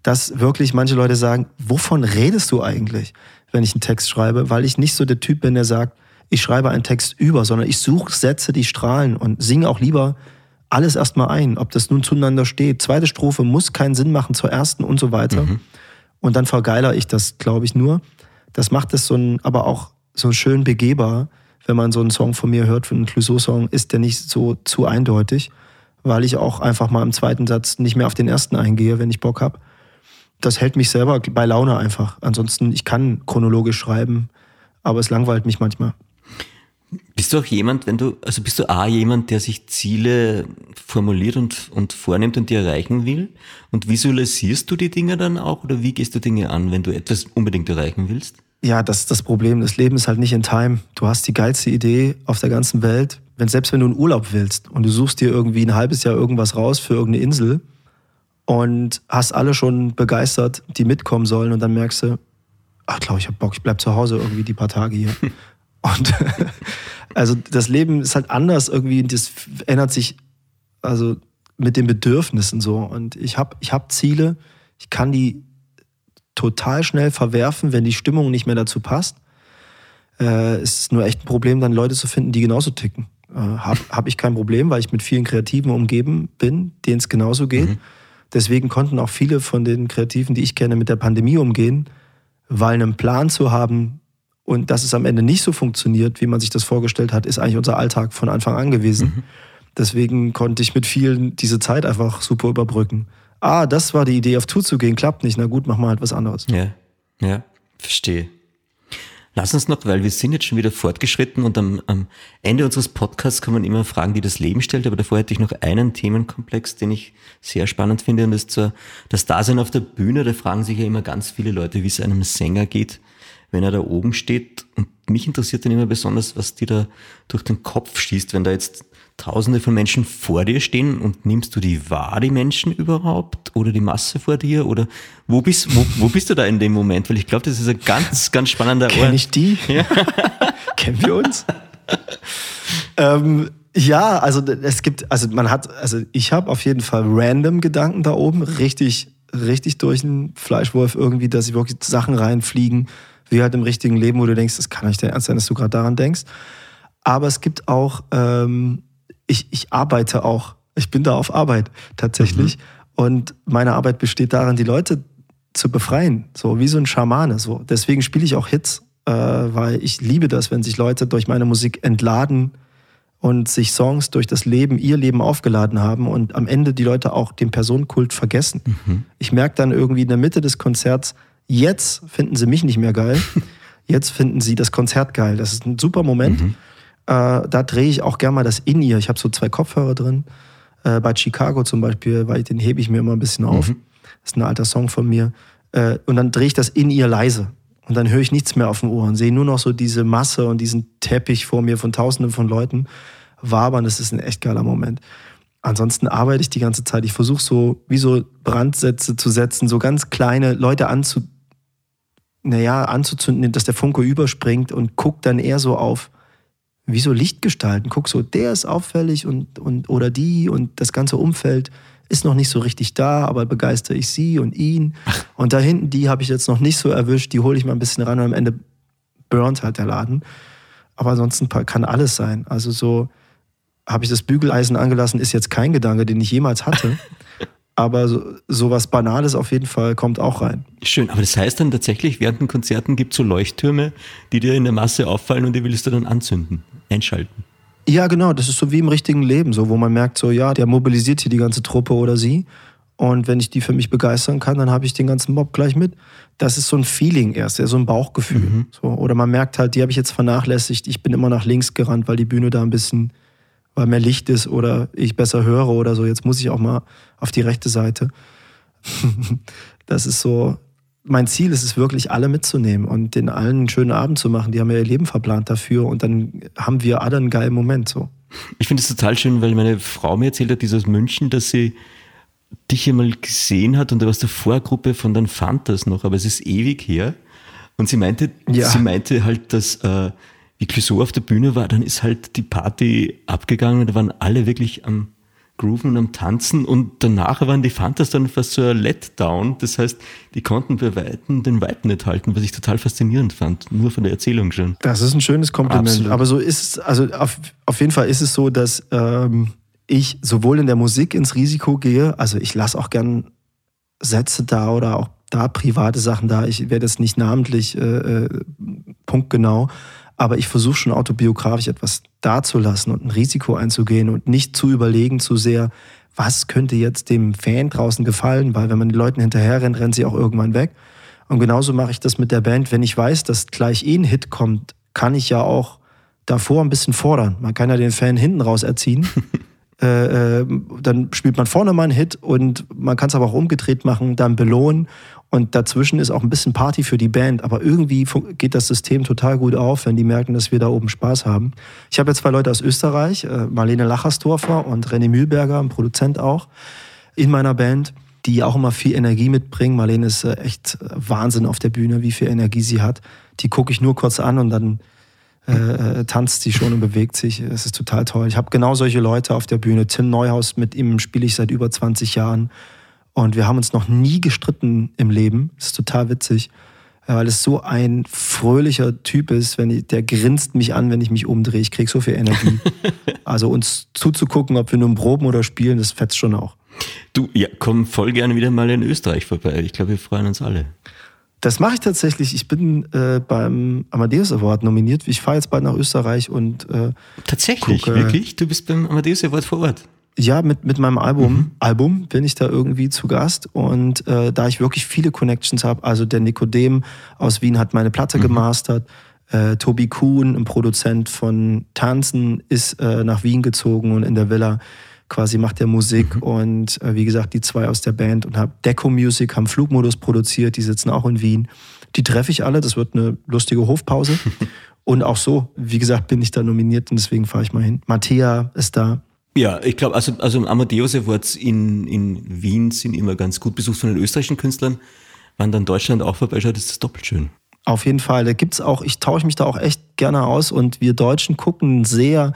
dass wirklich manche Leute sagen, wovon redest du eigentlich, wenn ich einen Text schreibe? Weil ich nicht so der Typ bin, der sagt, ich schreibe einen Text über, sondern ich suche Sätze, die strahlen und singe auch lieber alles erstmal ein, ob das nun zueinander steht. Zweite Strophe muss keinen Sinn machen zur ersten und so weiter. Mhm. Und dann vergeiler ich das, glaube ich, nur. Das macht es so ein, aber auch so schön begehbar, wenn man so einen Song von mir hört, für einen Clouseau-Song, ist der nicht so zu eindeutig, weil ich auch einfach mal im zweiten Satz nicht mehr auf den ersten eingehe, wenn ich Bock habe. das hält mich selber bei Laune einfach. Ansonsten, ich kann chronologisch schreiben, aber es langweilt mich manchmal. Bist du auch jemand, wenn du, also bist du A jemand, der sich Ziele formuliert und, und vornimmt und die erreichen will? Und visualisierst du die Dinge dann auch oder wie gehst du Dinge an, wenn du etwas unbedingt erreichen willst? Ja, das ist das Problem. Das Leben ist halt nicht in Time. Du hast die geilste Idee auf der ganzen Welt. Wenn, selbst wenn du einen Urlaub willst und du suchst dir irgendwie ein halbes Jahr irgendwas raus für irgendeine Insel und hast alle schon begeistert, die mitkommen sollen und dann merkst du, ach, glaube ich, hab Bock, ich bleib zu Hause irgendwie die paar Tage hier. Und also das Leben ist halt anders irgendwie, das ändert sich also mit den Bedürfnissen so. Und ich habe ich hab Ziele, ich kann die total schnell verwerfen, wenn die Stimmung nicht mehr dazu passt. Äh, es ist nur echt ein Problem, dann Leute zu finden, die genauso ticken. Äh, habe hab ich kein Problem, weil ich mit vielen Kreativen umgeben bin, denen es genauso geht. Mhm. Deswegen konnten auch viele von den Kreativen, die ich kenne, mit der Pandemie umgehen, weil einen Plan zu haben, und dass es am Ende nicht so funktioniert, wie man sich das vorgestellt hat, ist eigentlich unser Alltag von Anfang an gewesen. Mhm. Deswegen konnte ich mit vielen diese Zeit einfach super überbrücken. Ah, das war die Idee, auf Tour zu gehen, klappt nicht. Na gut, machen wir halt was anderes. Ja, ja, verstehe. Lass uns noch, weil wir sind jetzt schon wieder fortgeschritten und am, am Ende unseres Podcasts kann man immer Fragen, die das Leben stellt, aber davor hätte ich noch einen Themenkomplex, den ich sehr spannend finde und das ist das Dasein auf der Bühne, da fragen sich ja immer ganz viele Leute, wie es einem Sänger geht wenn er da oben steht. Und mich interessiert dann immer besonders, was dir da durch den Kopf schießt, wenn da jetzt Tausende von Menschen vor dir stehen und nimmst du die wahr, die Menschen überhaupt? Oder die Masse vor dir? Oder wo bist, wo, wo bist du da in dem Moment? Weil ich glaube, das ist ein ganz, ganz spannender Ort. Kenn ich die? Ja. Kennen wir uns? ähm, ja, also es gibt, also man hat, also ich habe auf jeden Fall random Gedanken da oben, richtig, richtig durch den Fleischwolf irgendwie, dass sie wirklich Sachen reinfliegen wie halt im richtigen Leben, wo du denkst, das kann nicht der Ernst sein, dass du gerade daran denkst. Aber es gibt auch, ähm, ich, ich arbeite auch, ich bin da auf Arbeit tatsächlich. Mhm. Und meine Arbeit besteht darin, die Leute zu befreien, so wie so ein Schamane. So. Deswegen spiele ich auch Hits, äh, weil ich liebe das, wenn sich Leute durch meine Musik entladen und sich Songs durch das Leben, ihr Leben aufgeladen haben und am Ende die Leute auch den Personenkult vergessen. Mhm. Ich merke dann irgendwie in der Mitte des Konzerts, Jetzt finden sie mich nicht mehr geil. Jetzt finden sie das Konzert geil. Das ist ein super Moment. Mhm. Äh, da drehe ich auch gerne mal das in ihr. Ich habe so zwei Kopfhörer drin. Äh, bei Chicago zum Beispiel, weil den hebe ich mir immer ein bisschen auf. Mhm. Das ist ein alter Song von mir. Äh, und dann drehe ich das in ihr leise. Und dann höre ich nichts mehr auf dem Ohr und sehe nur noch so diese Masse und diesen Teppich vor mir von Tausenden von Leuten wabern. Das ist ein echt geiler Moment. Ansonsten arbeite ich die ganze Zeit. Ich versuche so wie so Brandsätze zu setzen, so ganz kleine Leute anzu, naja, anzuzünden, dass der Funke überspringt und guckt dann eher so auf, wie so Lichtgestalten. Guck so, der ist auffällig und, und, oder die und das ganze Umfeld ist noch nicht so richtig da, aber begeistere ich sie und ihn. Und da hinten, die habe ich jetzt noch nicht so erwischt, die hole ich mal ein bisschen ran und am Ende burnt halt der Laden. Aber ansonsten kann alles sein. Also so habe ich das Bügeleisen angelassen, ist jetzt kein Gedanke, den ich jemals hatte. aber so, sowas Banales auf jeden Fall kommt auch rein. Schön, aber das heißt dann tatsächlich, während den Konzerten gibt es so Leuchttürme, die dir in der Masse auffallen und die willst du dann anzünden, einschalten. Ja, genau, das ist so wie im richtigen Leben, so wo man merkt, so ja, der mobilisiert hier die ganze Truppe oder sie. Und wenn ich die für mich begeistern kann, dann habe ich den ganzen Mob gleich mit. Das ist so ein Feeling erst, so ein Bauchgefühl. Mhm. So, oder man merkt halt, die habe ich jetzt vernachlässigt. Ich bin immer nach links gerannt, weil die Bühne da ein bisschen weil mehr Licht ist oder ich besser höre oder so. Jetzt muss ich auch mal auf die rechte Seite. das ist so, mein Ziel ist es wirklich, alle mitzunehmen und den allen einen schönen Abend zu machen. Die haben ja ihr Leben verplant dafür und dann haben wir alle einen geilen Moment so. Ich finde es total schön, weil meine Frau mir erzählt hat, dieses München, dass sie dich einmal gesehen hat und du warst der Vorgruppe von den Fantas noch, aber es ist ewig her. Und sie meinte, ja. sie meinte halt, dass äh, wie Clouseau auf der Bühne war, dann ist halt die Party abgegangen und da waren alle wirklich am Grooven und am Tanzen und danach waren die Fantas dann fast so ein Letdown. Das heißt, die konnten bei Weitem den Vibe nicht halten, was ich total faszinierend fand, nur von der Erzählung schon. Das ist ein schönes Kompliment. Absolut. Aber so ist es, also auf, auf jeden Fall ist es so, dass ähm, ich sowohl in der Musik ins Risiko gehe, also ich lasse auch gern Sätze da oder auch da private Sachen da. Ich werde jetzt nicht namentlich äh, äh punktgenau, aber ich versuche schon autobiografisch etwas dazulassen und ein Risiko einzugehen und nicht zu überlegen zu sehr, was könnte jetzt dem Fan draußen gefallen, weil wenn man den Leuten hinterher rennt, rennen sie auch irgendwann weg. Und genauso mache ich das mit der Band. Wenn ich weiß, dass gleich eh ein Hit kommt, kann ich ja auch davor ein bisschen fordern. Man kann ja den Fan hinten raus erziehen. äh, äh, dann spielt man vorne mal einen Hit und man kann es aber auch umgedreht machen, dann belohnen. Und dazwischen ist auch ein bisschen Party für die Band. Aber irgendwie geht das System total gut auf, wenn die merken, dass wir da oben Spaß haben. Ich habe jetzt zwei Leute aus Österreich, äh, Marlene Lachersdorfer und René Mühlberger, ein Produzent auch, in meiner Band die auch immer viel Energie mitbringen. Marlene ist äh, echt Wahnsinn auf der Bühne, wie viel Energie sie hat. Die gucke ich nur kurz an und dann äh, äh, tanzt sie schon und bewegt sich. Es ist total toll. Ich habe genau solche Leute auf der Bühne. Tim Neuhaus, mit ihm spiele ich seit über 20 Jahren. Und wir haben uns noch nie gestritten im Leben. Das ist total witzig, weil es so ein fröhlicher Typ ist, wenn ich, der grinst mich an, wenn ich mich umdrehe. Ich kriege so viel Energie. also uns zuzugucken, ob wir nun proben oder spielen, das fetzt schon auch. Du, ja, komm voll gerne wieder mal in Österreich vorbei. Ich glaube, wir freuen uns alle. Das mache ich tatsächlich. Ich bin äh, beim Amadeus Award nominiert. Ich fahre jetzt bald nach Österreich und äh, Tatsächlich, gucke, wirklich? Du bist beim Amadeus Award vor Ort? Ja, mit, mit meinem Album. Mhm. Album bin ich da irgendwie zu Gast. Und äh, da ich wirklich viele Connections habe, also der Nikodem aus Wien hat meine Platte mhm. gemastert. Äh, Tobi Kuhn, ein Produzent von Tanzen, ist äh, nach Wien gezogen und in der Villa quasi macht der Musik mhm. und äh, wie gesagt, die zwei aus der Band und habe Deco Music, haben Flugmodus produziert, die sitzen auch in Wien. Die treffe ich alle, das wird eine lustige Hofpause. und auch so, wie gesagt, bin ich da nominiert und deswegen fahre ich mal hin. Mattea ist da. Ja, ich glaube, also, also Amadeus Awards in, in Wien sind immer ganz gut besucht von den österreichischen Künstlern. Wenn dann Deutschland auch vorbeischaut, ist das doppelt schön. Auf jeden Fall. Da gibt's auch, ich tausche mich da auch echt gerne aus und wir Deutschen gucken sehr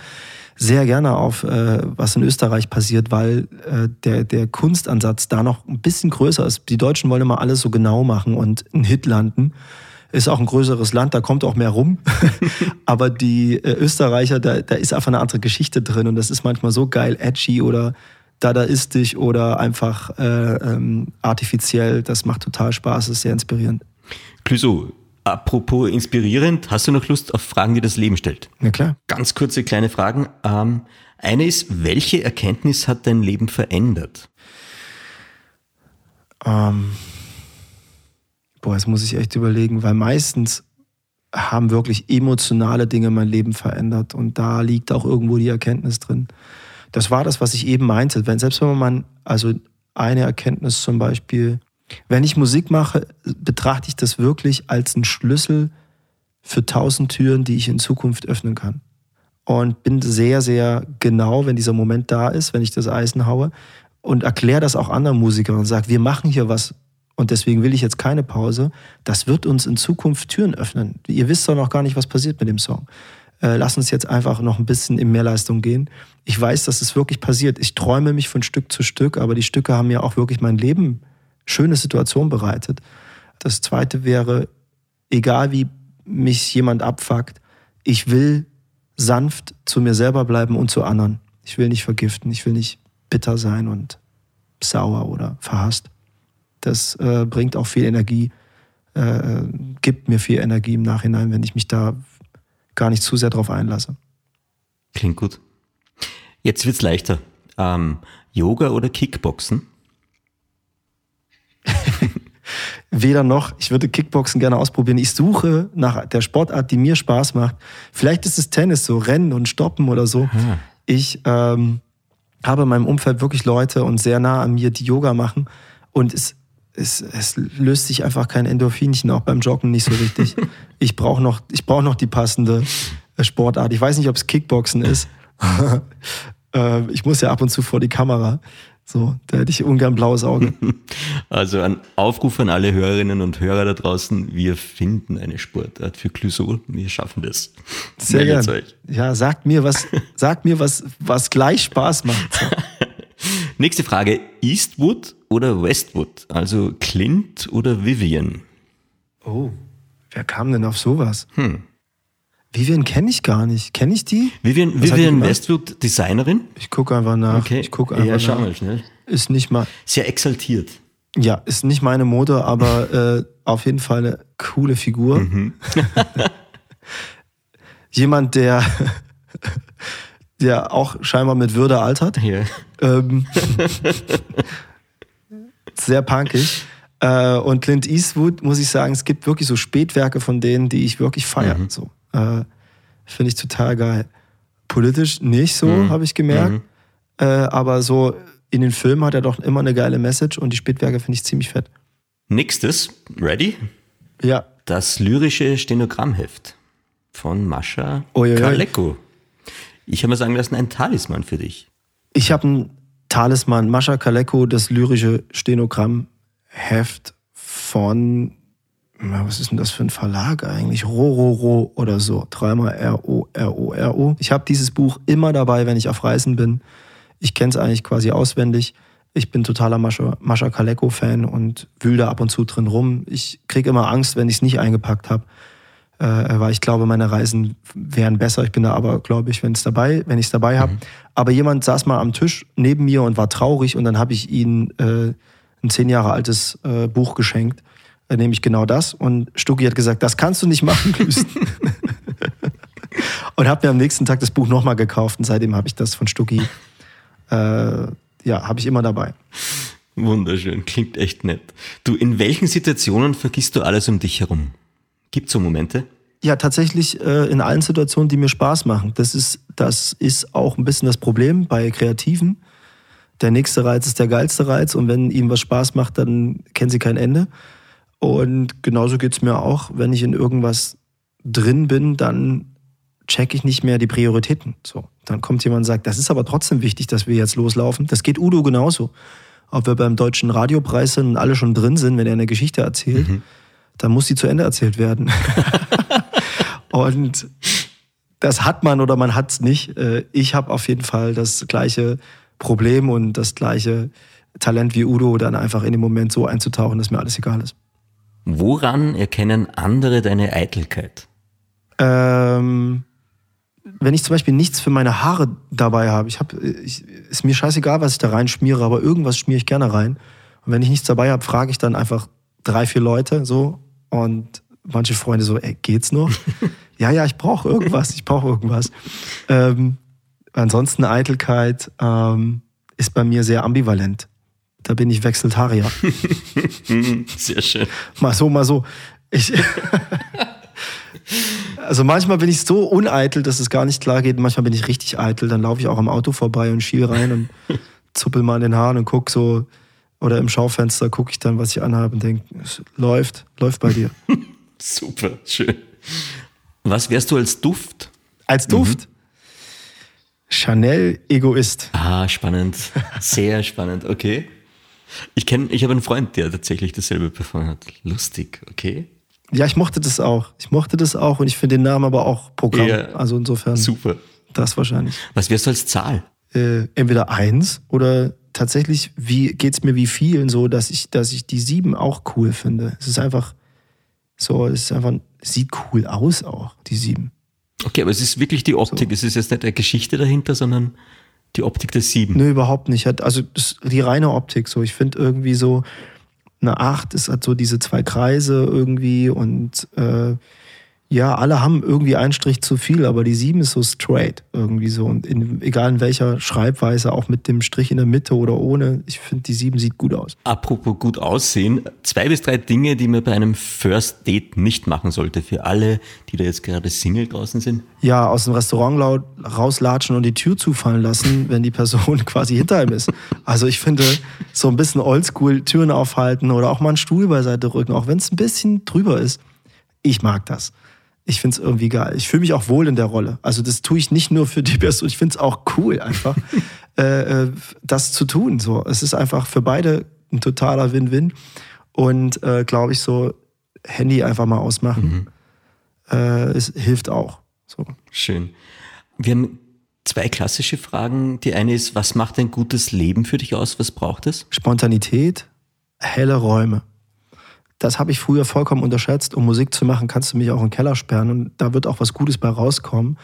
sehr gerne auf, äh, was in Österreich passiert, weil äh, der, der Kunstansatz da noch ein bisschen größer ist. Die Deutschen wollen immer alles so genau machen und einen Hit landen. Ist auch ein größeres Land, da kommt auch mehr rum. Aber die äh, Österreicher, da, da ist einfach eine andere Geschichte drin und das ist manchmal so geil, edgy oder dadaistisch oder einfach äh, ähm, artifiziell. Das macht total Spaß, ist sehr inspirierend. Clüso, Apropos inspirierend, hast du noch Lust auf Fragen, die das Leben stellt? Ja klar. Ganz kurze kleine Fragen. Ähm, eine ist, welche Erkenntnis hat dein Leben verändert? Ähm, boah, jetzt muss ich echt überlegen, weil meistens haben wirklich emotionale Dinge mein Leben verändert und da liegt auch irgendwo die Erkenntnis drin. Das war das, was ich eben meinte. Wenn selbst wenn man also eine Erkenntnis zum Beispiel wenn ich Musik mache, betrachte ich das wirklich als einen Schlüssel für tausend Türen, die ich in Zukunft öffnen kann. Und bin sehr, sehr genau, wenn dieser Moment da ist, wenn ich das Eisen haue und erkläre das auch anderen Musikern und sage, wir machen hier was und deswegen will ich jetzt keine Pause. Das wird uns in Zukunft Türen öffnen. Ihr wisst doch noch gar nicht, was passiert mit dem Song. Äh, lass uns jetzt einfach noch ein bisschen in Mehrleistung gehen. Ich weiß, dass es wirklich passiert. Ich träume mich von Stück zu Stück, aber die Stücke haben ja auch wirklich mein Leben schöne Situation bereitet. Das zweite wäre, egal wie mich jemand abfuckt, ich will sanft zu mir selber bleiben und zu anderen. Ich will nicht vergiften, ich will nicht bitter sein und sauer oder verhasst. Das äh, bringt auch viel Energie, äh, gibt mir viel Energie im Nachhinein, wenn ich mich da gar nicht zu sehr drauf einlasse. Klingt gut. Jetzt wird's leichter. Ähm, Yoga oder Kickboxen? Weder noch. Ich würde Kickboxen gerne ausprobieren. Ich suche nach der Sportart, die mir Spaß macht. Vielleicht ist es Tennis, so Rennen und Stoppen oder so. Hm. Ich ähm, habe in meinem Umfeld wirklich Leute und sehr nah an mir, die Yoga machen. Und es, es, es löst sich einfach kein Endorphinchen, auch beim Joggen nicht so richtig. ich brauche noch, ich brauch noch die passende äh, Sportart. Ich weiß nicht, ob es Kickboxen ist. Äh, ich muss ja ab und zu vor die Kamera. So, da hätte ich ungern blaues Auge. Also ein Aufruf an alle Hörerinnen und Hörer da draußen. Wir finden eine Sportart für Clusol. Wir schaffen das. Sehr gerne. Ja, sagt mir was, sagt mir was, was gleich Spaß macht. Nächste Frage. Eastwood oder Westwood? Also Clint oder Vivian? Oh, wer kam denn auf sowas? Hm. Vivian kenne ich gar nicht. Kenne ich die? Vivian, Vivian Westwood, Designerin? Ich gucke einfach nach. Okay. Ich gucke einfach ja, schau mal schnell. Ist nicht mal. Sehr exaltiert. Ja, ist nicht meine Mode, aber äh, auf jeden Fall eine coole Figur. Mhm. Jemand, der der auch scheinbar mit Würde altert. Ja. Ähm, sehr punkig. Äh, und Clint Eastwood, muss ich sagen, es gibt wirklich so Spätwerke von denen, die ich wirklich feiere. Mhm. So, äh, Finde ich total geil. Politisch nicht so, Mhm. habe ich gemerkt. Mhm. Äh, aber so in den Filmen hat er doch immer eine geile Message und die Spätwerke finde ich ziemlich fett. Nächstes, ready? Ja. Das lyrische Stenogrammheft von Mascha Uiuiui. Kaleko. Ich habe mir sagen lassen, ein Talisman für dich. Ich habe ein Talisman, Mascha Kaleko, das lyrische Stenogrammheft von, na, was ist denn das für ein Verlag eigentlich? Rororo oder so. Dreimal R-O-R-O-R-O. Ich habe dieses Buch immer dabei, wenn ich auf Reisen bin. Ich kenne es eigentlich quasi auswendig. Ich bin totaler Mascha, Mascha Kaleko-Fan und wühl da ab und zu drin rum. Ich kriege immer Angst, wenn ich es nicht eingepackt habe. Äh, weil ich glaube, meine Reisen wären besser. Ich bin da aber, glaube ich, wenn es dabei, wenn ich es dabei habe. Aber jemand saß mal am Tisch neben mir und war traurig und dann habe ich ihm äh, ein zehn Jahre altes äh, Buch geschenkt, nämlich genau das. Und Stucki hat gesagt, das kannst du nicht machen, Klüsten. und habe mir am nächsten Tag das Buch nochmal gekauft und seitdem habe ich das von Stucki, äh, ja, habe ich immer dabei. Wunderschön, klingt echt nett. Du, in welchen Situationen vergisst du alles um dich herum? Gibt so Momente? Ja, tatsächlich äh, in allen Situationen, die mir Spaß machen. Das ist, das ist auch ein bisschen das Problem bei Kreativen. Der nächste Reiz ist der geilste Reiz und wenn ihm was Spaß macht, dann kennen sie kein Ende. Und genauso geht's mir auch, wenn ich in irgendwas drin bin, dann check ich nicht mehr die Prioritäten. So, dann kommt jemand und sagt, das ist aber trotzdem wichtig, dass wir jetzt loslaufen. Das geht Udo genauso. Ob wir beim Deutschen Radiopreis sind und alle schon drin sind, wenn er eine Geschichte erzählt, dann muss die zu Ende erzählt werden. und das hat man oder man hat es nicht. Äh, Ich habe auf jeden Fall das gleiche Problem und das gleiche Talent wie Udo, dann einfach in dem Moment so einzutauchen, dass mir alles egal ist. Woran erkennen andere deine Eitelkeit? Ähm, wenn ich zum Beispiel nichts für meine Haare dabei habe, ich hab, ich, ist mir scheißegal, was ich da reinschmiere, aber irgendwas schmiere ich gerne rein. Und wenn ich nichts dabei habe, frage ich dann einfach drei, vier Leute so und manche Freunde so, ey, geht's noch? ja, ja, ich brauche irgendwas, ich brauche irgendwas. Ähm, ansonsten Eitelkeit ähm, ist bei mir sehr ambivalent. Da bin ich Wechseltarier. Sehr schön. Mal so, mal so. Ich also manchmal bin ich so uneitel, dass es gar nicht klar geht. Manchmal bin ich richtig eitel. Dann laufe ich auch am Auto vorbei und schiel rein und zuppel mal an den Haaren und guck so. Oder im Schaufenster gucke ich dann, was ich anhabe und denke, es läuft, läuft bei dir. Super, schön. Was wärst du als Duft? Als Duft. Chanel Egoist. Ah, spannend. Sehr spannend, okay. Ich kenne, ich habe einen Freund, der tatsächlich dasselbe performt hat. Lustig, okay. Ja, ich mochte das auch. Ich mochte das auch und ich finde den Namen aber auch Programm. Ja. Also insofern, Super. das wahrscheinlich. Was wärst du als Zahl? äh, entweder eins oder tatsächlich, wie geht's mir wie vielen so, dass ich, dass ich die sieben auch cool finde. Es ist einfach so, es ist einfach, es sieht cool aus auch, die sieben. Okay, aber es ist wirklich die Optik. Es ist jetzt nicht eine Geschichte dahinter, sondern die Optik der Sieben. Nö, überhaupt nicht. Also die reine Optik so. Ich finde irgendwie so, eine Acht ist halt so diese zwei Kreise irgendwie und äh, ja, alle haben irgendwie einen Strich zu viel, aber die sieben ist so straight irgendwie so. Und in, egal in welcher Schreibweise, auch mit dem Strich in der Mitte oder ohne, ich finde, die sieben sieht gut aus. Apropos gut aussehen, zwei bis drei Dinge, die man bei einem First Date nicht machen sollte. Für alle, die da jetzt gerade Single draußen sind. ja, aus dem Restaurant laut rauslatschen und die Tür zufallen lassen, wenn die Person quasi hinter ihm ist. Also ich finde, so ein bisschen oldschool Türen aufhalten oder auch mal einen Stuhl beiseite rücken, auch wenn es ein bisschen drüber ist. Ich mag das. Ich finde es irgendwie geil. Ich fühle mich auch wohl in der Rolle. Also das tue ich nicht nur für die Person, ich finde es auch cool einfach, äh, äh, das zu tun. So, Es ist einfach für beide ein totaler Win-Win. Und äh, glaube ich, so Handy einfach mal ausmachen, äh, es hilft auch. So. Schön. Wir haben zwei klassische Fragen. Die eine ist, was macht ein gutes Leben für dich aus? Was braucht es? Spontanität, helle Räume. Das habe ich früher vollkommen unterschätzt. Um Musik zu machen, kannst du mich auch in den Keller sperren und da wird auch was Gutes bei rauskommen.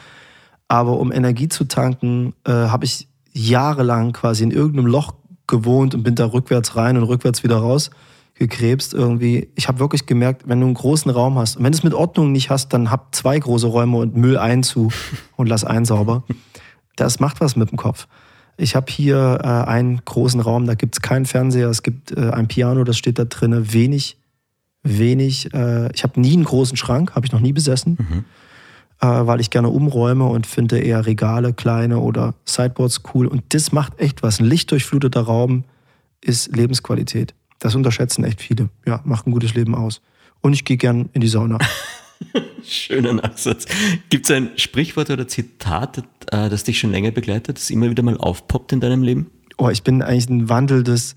Aber um Energie zu tanken, äh, habe ich jahrelang quasi in irgendeinem Loch gewohnt und bin da rückwärts rein und rückwärts wieder raus gekrebst irgendwie. Ich habe wirklich gemerkt, wenn du einen großen Raum hast und wenn du es mit Ordnung nicht hast, dann hab zwei große Räume und Müll ein zu und lass einen sauber. das macht was mit dem Kopf. Ich habe hier äh, einen großen Raum, da gibt es keinen Fernseher, es gibt äh, ein Piano, das steht da drin, wenig, wenig. Äh, ich habe nie einen großen Schrank, habe ich noch nie besessen, mhm. Äh, weil ich gerne umräume und finde eher Regale, kleine oder Sideboards cool. Und das macht echt was. Ein lichtdurchfluteter Raum ist Lebensqualität. Das unterschätzen echt viele. Ja, macht ein gutes Leben aus. Und ich gehe gern in die Sauna. Schöner Nachsatz. Gibt es ein Sprichwort oder Zitat, äh, das dich schon länger begleitet, das immer wieder mal aufpoppt in deinem Leben? Oh, ich bin eigentlich ein Wandel des.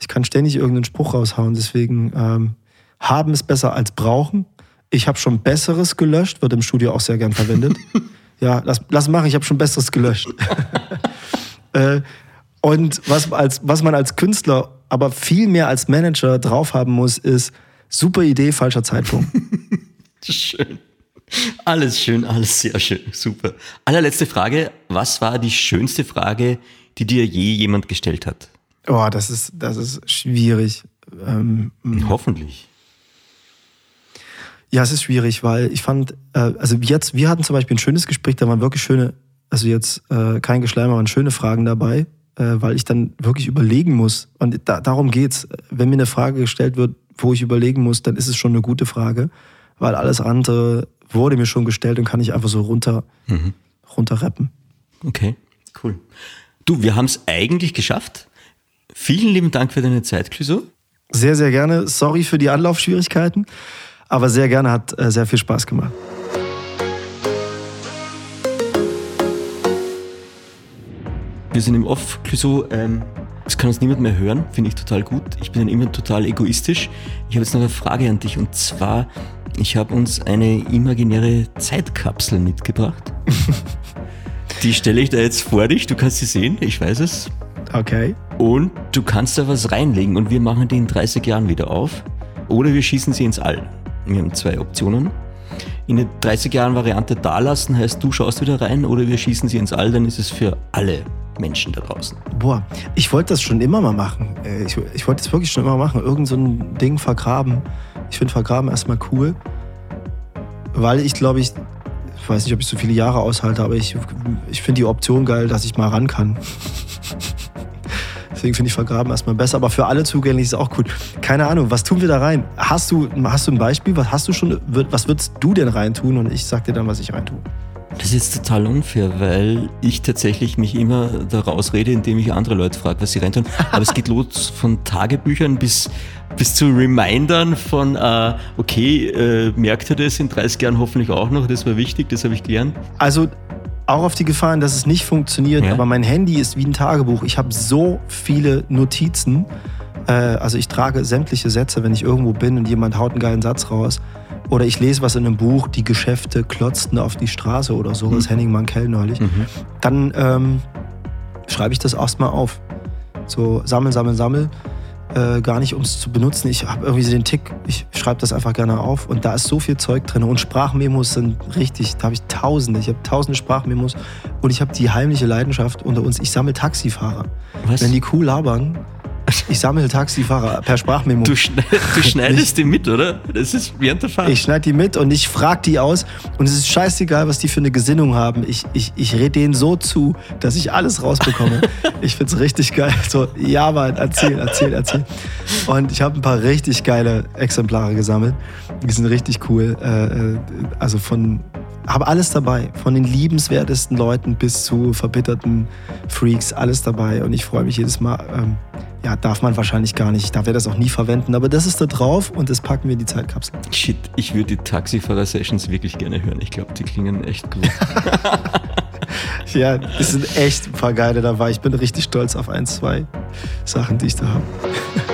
Ich kann ständig irgendeinen Spruch raushauen, deswegen ähm, haben ist besser als brauchen. Ich habe schon Besseres gelöscht, wird im Studio auch sehr gern verwendet. ja, lass, lass machen, ich habe schon Besseres gelöscht. äh, und was, als, was man als Künstler, aber viel mehr als Manager drauf haben muss, ist super Idee, falscher Zeitpunkt. Schön. Alles schön, alles sehr schön, super. Allerletzte Frage, was war die schönste Frage, die dir je jemand gestellt hat? Oh, das ist, das ist schwierig. Ähm, Hoffentlich. Ja, es ist schwierig, weil ich fand, äh, also jetzt, wir hatten zum Beispiel ein schönes Gespräch, da waren wirklich schöne, also jetzt äh, kein Geschleim, aber schöne Fragen dabei, äh, weil ich dann wirklich überlegen muss. Und da, darum geht's. Wenn mir eine Frage gestellt wird, wo ich überlegen muss, dann ist es schon eine gute Frage weil alles andere wurde mir schon gestellt und kann ich einfach so runter, mhm. runter rappen. Okay, cool. Du, wir haben es eigentlich geschafft. Vielen lieben Dank für deine Zeit, Clüso. Sehr, sehr gerne. Sorry für die Anlaufschwierigkeiten, aber sehr gerne, hat äh, sehr viel Spaß gemacht. Wir sind im Off, Clüso. Ähm, das kann uns niemand mehr hören, finde ich total gut. Ich bin dann immer total egoistisch. Ich habe jetzt noch eine Frage an dich und zwar, ich habe uns eine imaginäre Zeitkapsel mitgebracht. Die stelle ich da jetzt vor dich, du kannst sie sehen, ich weiß es. Okay. Und du kannst da was reinlegen und wir machen die in 30 Jahren wieder auf. Oder wir schießen sie ins All. Wir haben zwei Optionen. In der 30 Jahren Variante da lassen heißt, du schaust wieder rein oder wir schießen sie ins All, dann ist es für alle Menschen da draußen. Boah, ich wollte das schon immer mal machen. Äh, ich, ich wollte das wirklich schon immer machen. Irgend so ein Ding vergraben. Ich finde Vergraben erstmal cool, weil ich glaube, ich, ich weiß nicht, ob ich so viele Jahre aushalte, aber ich, ich finde die Option geil, dass ich mal ran kann. Deswegen finde ich Vergraben erstmal besser, aber für alle zugänglich ist auch cool. Keine Ahnung, was tun wir da rein? Hast du, hast du ein Beispiel? Was hast du schon, was würdest du denn reintun? Und ich sag dir dann, was ich reintue. Das ist total unfair, weil ich tatsächlich mich immer da rausrede, indem ich andere Leute frage, was sie reintun. Aber es geht los von Tagebüchern bis, bis zu Remindern von, äh, okay, äh, merkt ihr das in 30 Jahren hoffentlich auch noch? Das war wichtig, das habe ich gelernt. Also auch auf die Gefahren, dass es nicht funktioniert, ja. aber mein Handy ist wie ein Tagebuch. Ich habe so viele Notizen. Äh, also ich trage sämtliche Sätze, wenn ich irgendwo bin und jemand haut einen geilen Satz raus. Oder ich lese was in einem Buch, die Geschäfte klotzten auf die Straße oder so, mhm. das Henning Mankell neulich. Mhm. Dann ähm, schreibe ich das erstmal auf. So sammel, sammel, sammel. Äh, gar nicht, um es zu benutzen. Ich habe irgendwie den Tick, ich schreibe das einfach gerne auf und da ist so viel Zeug drin. Und Sprachmemos sind richtig, da habe ich tausende. Ich habe tausende Sprachmemos und ich habe die heimliche Leidenschaft unter uns. Ich sammle Taxifahrer. Was? Wenn die cool labern, ich sammle Taxifahrer per Sprachmemo. Du, schneid, du schneidest die mit, oder? Das ist während der Fahrt. Ich schneide die mit und ich frage die aus. Und es ist scheißegal, was die für eine Gesinnung haben. Ich, ich, ich rede denen so zu, dass ich alles rausbekomme. ich finde es richtig geil. So, ja, Mann, erzähl, erzähl, erzähl. Und ich habe ein paar richtig geile Exemplare gesammelt. Die sind richtig cool. Äh, äh, also von habe alles dabei. Von den liebenswertesten Leuten bis zu verbitterten Freaks, alles dabei. Und ich freue mich jedes Mal. Ähm, ja, darf man wahrscheinlich gar nicht. Ich darf ja das auch nie verwenden. Aber das ist da drauf und das packen wir in die Zeitkapsel. Shit, ich würde die Taxifahrer-Sessions wirklich gerne hören. Ich glaube, die klingen echt gut. ja, es sind echt ein paar geile dabei. Ich bin richtig stolz auf ein, zwei Sachen, die ich da habe.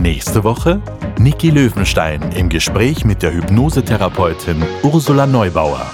Nächste Woche Niki Löwenstein im Gespräch mit der Hypnosetherapeutin Ursula Neubauer.